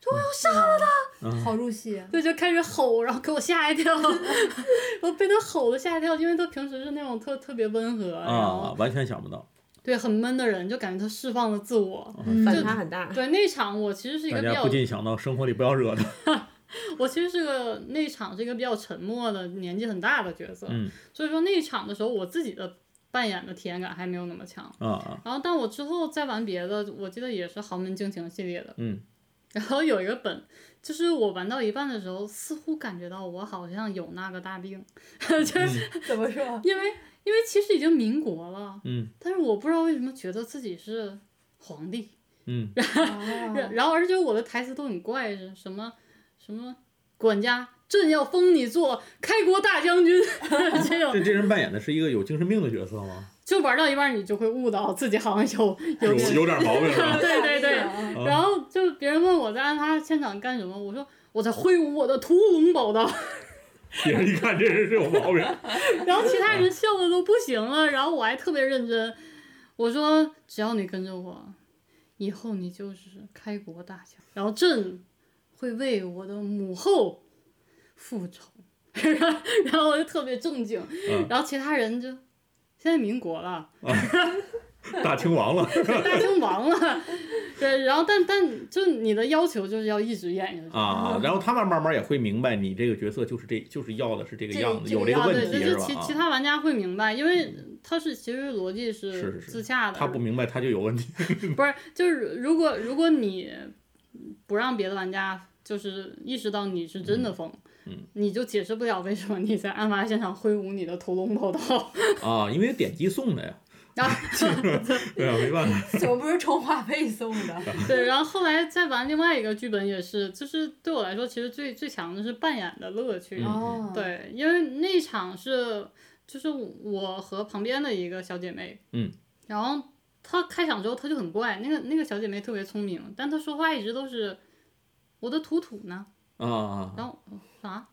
Speaker 3: 说我要杀了他。
Speaker 1: 好入戏。
Speaker 3: 对，就开始吼，然后给我吓一跳，*laughs* 我被他吼的吓一跳，因为他平时是那种特特别温和，然
Speaker 2: 啊，完全想不到，
Speaker 3: 对很闷的人，就感觉他释放了自我。
Speaker 1: 嗯
Speaker 4: 反差很大。
Speaker 3: 对那场我其实是一个比较
Speaker 2: 家不禁想到生活里不要惹他。*laughs*
Speaker 3: 我其实是个那场是一个比较沉默的、年纪很大的角色，
Speaker 2: 嗯
Speaker 3: 所以说那场的时候，我自己的扮演的体验感还没有那么强。
Speaker 2: 啊啊，
Speaker 3: 然后，但我之后再玩别的，我记得也是豪门惊情系列的。
Speaker 2: 嗯。
Speaker 3: 然后有一个本，就是我玩到一半的时候，似乎感觉到我好像有那个大病，*laughs* 就是
Speaker 1: 怎么说？
Speaker 3: 因为因为其实已经民国了，
Speaker 2: 嗯
Speaker 3: 但是我不知道为什么觉得自己是皇帝，
Speaker 2: 嗯
Speaker 1: 啊
Speaker 3: 然然后而且我的台词都很怪，是什么什么管家，朕要封你做开国大将军，*laughs* 这种
Speaker 2: 这这人扮演的是一个有精神病的角色吗？*laughs*
Speaker 3: 就玩到一半你就会悟到自己好像有有
Speaker 2: 有有点毛病了？*laughs*
Speaker 3: 对对对，
Speaker 1: 啊
Speaker 3: 然后就别人问我在案发现场干什么，我说我在挥舞我的屠龙宝刀，*laughs*
Speaker 2: 别人一看这人是有毛病。*laughs*
Speaker 3: 然后其他人笑的都不行了，然后我还特别认真，我说只要你跟着我，以后你就是开国大将，然后朕会为我的母后复仇。*laughs* 然后我就特别正经，
Speaker 2: 嗯
Speaker 3: 然后其他人就现在民国了，*laughs*
Speaker 2: 大清亡了，*laughs*
Speaker 3: 大清亡了，*laughs* 对，然后但但就你的要求就是要一直演下去。
Speaker 2: 啊，然后他们慢慢也会明白你这个角色就是这就是要的是这个样子，
Speaker 1: 这个样
Speaker 2: 有这个问
Speaker 3: 对，就是
Speaker 2: 题吧？啊。
Speaker 3: 其其他玩家会明白，因为他是其实逻辑
Speaker 2: 是
Speaker 3: 自洽的，
Speaker 2: 他不明白他就有问题。
Speaker 3: 不是，就是如果如果你不让别的玩家就是意识到你是真的疯，
Speaker 2: 嗯
Speaker 3: 你就解释不了为什么你在案发现场挥舞你的屠龙宝刀。
Speaker 2: 啊，因为点击送的呀，
Speaker 3: 然后 *laughs*
Speaker 2: 对啊，没办法。
Speaker 1: 怎么不是充话费送的？*laughs*
Speaker 3: 对，然后后来再玩另外一个剧本也是，就是对我来说，其实最最强的是扮演的乐趣。对，因为那一场是就是我和旁边的一个小姐妹，
Speaker 2: 嗯，
Speaker 3: 然后她开场之后她就很怪，那个那个小姐妹特别聪明，但她说话一直都是我的土土呢，
Speaker 2: 啊啊，
Speaker 3: 然后啥？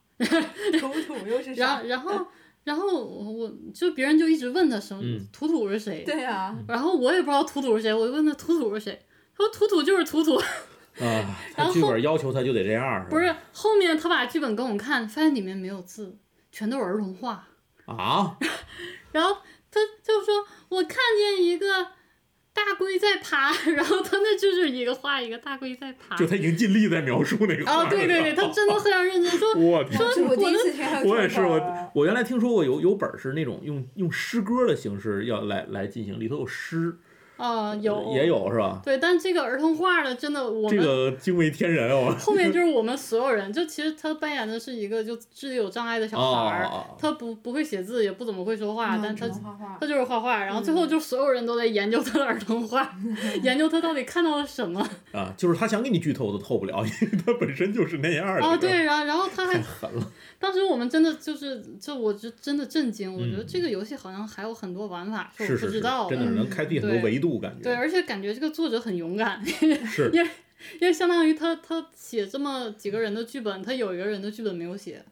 Speaker 1: 土土又是
Speaker 3: 然？后然后然后我我就别人就一直问他什么、
Speaker 2: 嗯
Speaker 3: 土土是谁，
Speaker 1: 对啊，
Speaker 3: 然后我也不知道图图是谁，我就问他图图是谁，他说图图就是图图。*laughs*
Speaker 2: 啊，他
Speaker 3: 然后
Speaker 2: 剧本要求他就得这样，是？
Speaker 3: 不是，后面他把剧本给我们看，发现里面没有字，全都是儿童画。
Speaker 2: 啊，*laughs*
Speaker 3: 然后他就说：“我看见一个大龟在爬。*laughs* ”然后他那就是一个画一个大龟在爬。
Speaker 2: 就他已经尽力在描述那个画
Speaker 3: 啊，
Speaker 2: 了。
Speaker 3: 对对对，他真的非常认真说。*laughs*
Speaker 2: 我天！
Speaker 1: 这我第一次听到
Speaker 2: 我也是，我我原来听说过有有本是那种用用诗歌的形式要来来进行，里头有诗，
Speaker 3: 啊、有
Speaker 2: 也。有是吧？
Speaker 3: 对，但这个儿童画的真的，我们、
Speaker 2: 这个惊为天人哦！
Speaker 3: 后面就是我们所有人，就其实他扮演的是一个就智力有障碍的小孩儿，
Speaker 2: 哦，
Speaker 3: 他不不会写字，也不怎么会说话，
Speaker 1: 嗯
Speaker 3: 但他
Speaker 1: 画画
Speaker 3: 他就是画画，然后最
Speaker 2: 嗯
Speaker 3: 后就所有人都在研究他的儿童画，*laughs* 研究他到底看到了什么。
Speaker 2: 啊，就是他想给你剧透都透不了，因为他本身就是那样的。
Speaker 3: 啊，对，然后然后他还
Speaker 2: 太狠了。
Speaker 3: 当时我们真的就是，就我就真的震惊，我觉得
Speaker 2: 嗯
Speaker 3: 这个游戏好像还有很多玩法是我不
Speaker 2: 是是是
Speaker 3: 知道，
Speaker 2: 真的是能开辟很多
Speaker 3: 对
Speaker 2: 维度，感觉。
Speaker 3: 对，而且感觉这个作者很勇敢，*laughs*
Speaker 2: 是。
Speaker 3: 因为因为相当于他他写这么几个人的剧本，他有一个人的剧本没有写，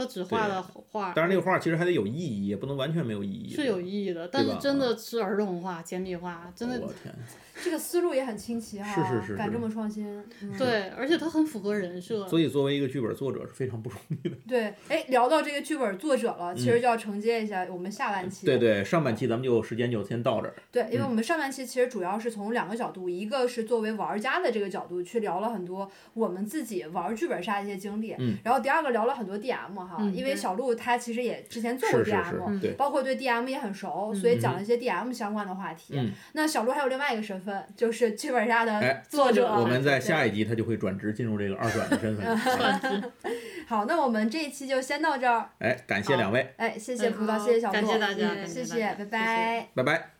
Speaker 3: 他只画了画，
Speaker 2: 但是那个画其实还得有意义，也不能完全没有意义。
Speaker 3: 是有意义的，但是真的是儿童画、简笔画，真的
Speaker 2: 我天，
Speaker 1: 这个思路也很清奇哈，
Speaker 2: 是是是是
Speaker 1: 敢这么创新。嗯
Speaker 3: 对，而且他很符合人设。
Speaker 2: 所以作为一个剧本作者是非常不容易的。
Speaker 1: 对，哎，聊到这个剧本作者了，其实就要承接一下我们下半期。
Speaker 2: 嗯对对，上半期咱们就时间就先到这儿。
Speaker 1: 对，因为
Speaker 2: 嗯
Speaker 1: 我们上半期其实主要是从两个角度，一个是作为玩家的这个角度去聊了很多我们自己玩剧本杀的一些经历，
Speaker 2: 嗯
Speaker 1: 然后第二个聊了很多 DM 哈，
Speaker 3: 嗯
Speaker 1: 因为小鹿他其实也之前做过
Speaker 2: 是是
Speaker 1: DM，包括对 DM 也很熟，
Speaker 3: 嗯
Speaker 1: 所以讲了一些 DM 相关的话题。
Speaker 2: 嗯，
Speaker 1: 那小鹿还有另外一个身份，就是剧本杀的
Speaker 2: 哎
Speaker 1: 作者。
Speaker 2: 我们在下一集他就会转职进入这个二转的身份。*laughs*
Speaker 1: 好，那我们这一期就先到这儿。
Speaker 2: 哎，感谢两位，
Speaker 1: 哎，谢谢
Speaker 3: 嗯
Speaker 1: 葡萄，
Speaker 3: 好
Speaker 1: 谢谢小鹿，
Speaker 3: 感谢大家
Speaker 1: 嗯谢谢，拜拜。
Speaker 2: 拜拜。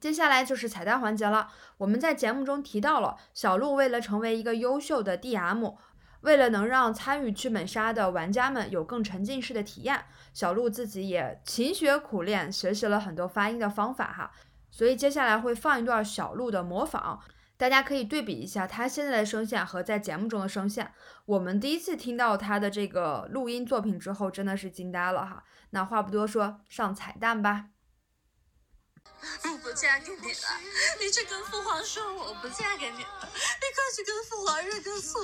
Speaker 1: 接下来就是彩蛋环节了。我们在节目中提到了，小鹿为了成为一个优秀的 DM，为了能让参与剧本杀的玩家们有更沉浸式的体验，小鹿自己也勤学苦练，学习了很多发音的方法哈。所以接下来会放一段小鹿的模仿，大家可以对比一下他现在的声线和在节目中的声线。我们第一次听到他的这个录音作品之后，真的是惊呆了哈。那话不多说，上彩蛋吧。*laughs*
Speaker 5: 我不嫁给你了，你去跟父皇说我不嫁给你了，你快去跟父皇认个错。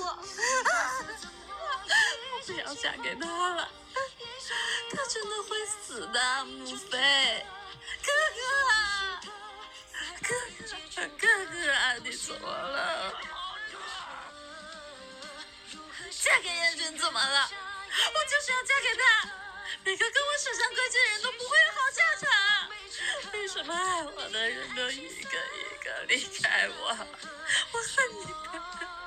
Speaker 5: 我不要嫁给他了，他真的会死的，母妃。哥哥，哥哥，哥哥，你怎么了？嫁给燕君怎么了？我就是要嫁给他。每个跟我扯上关系的人都不会有好下场。为什么爱我的人都一个一个离开我？我恨你们。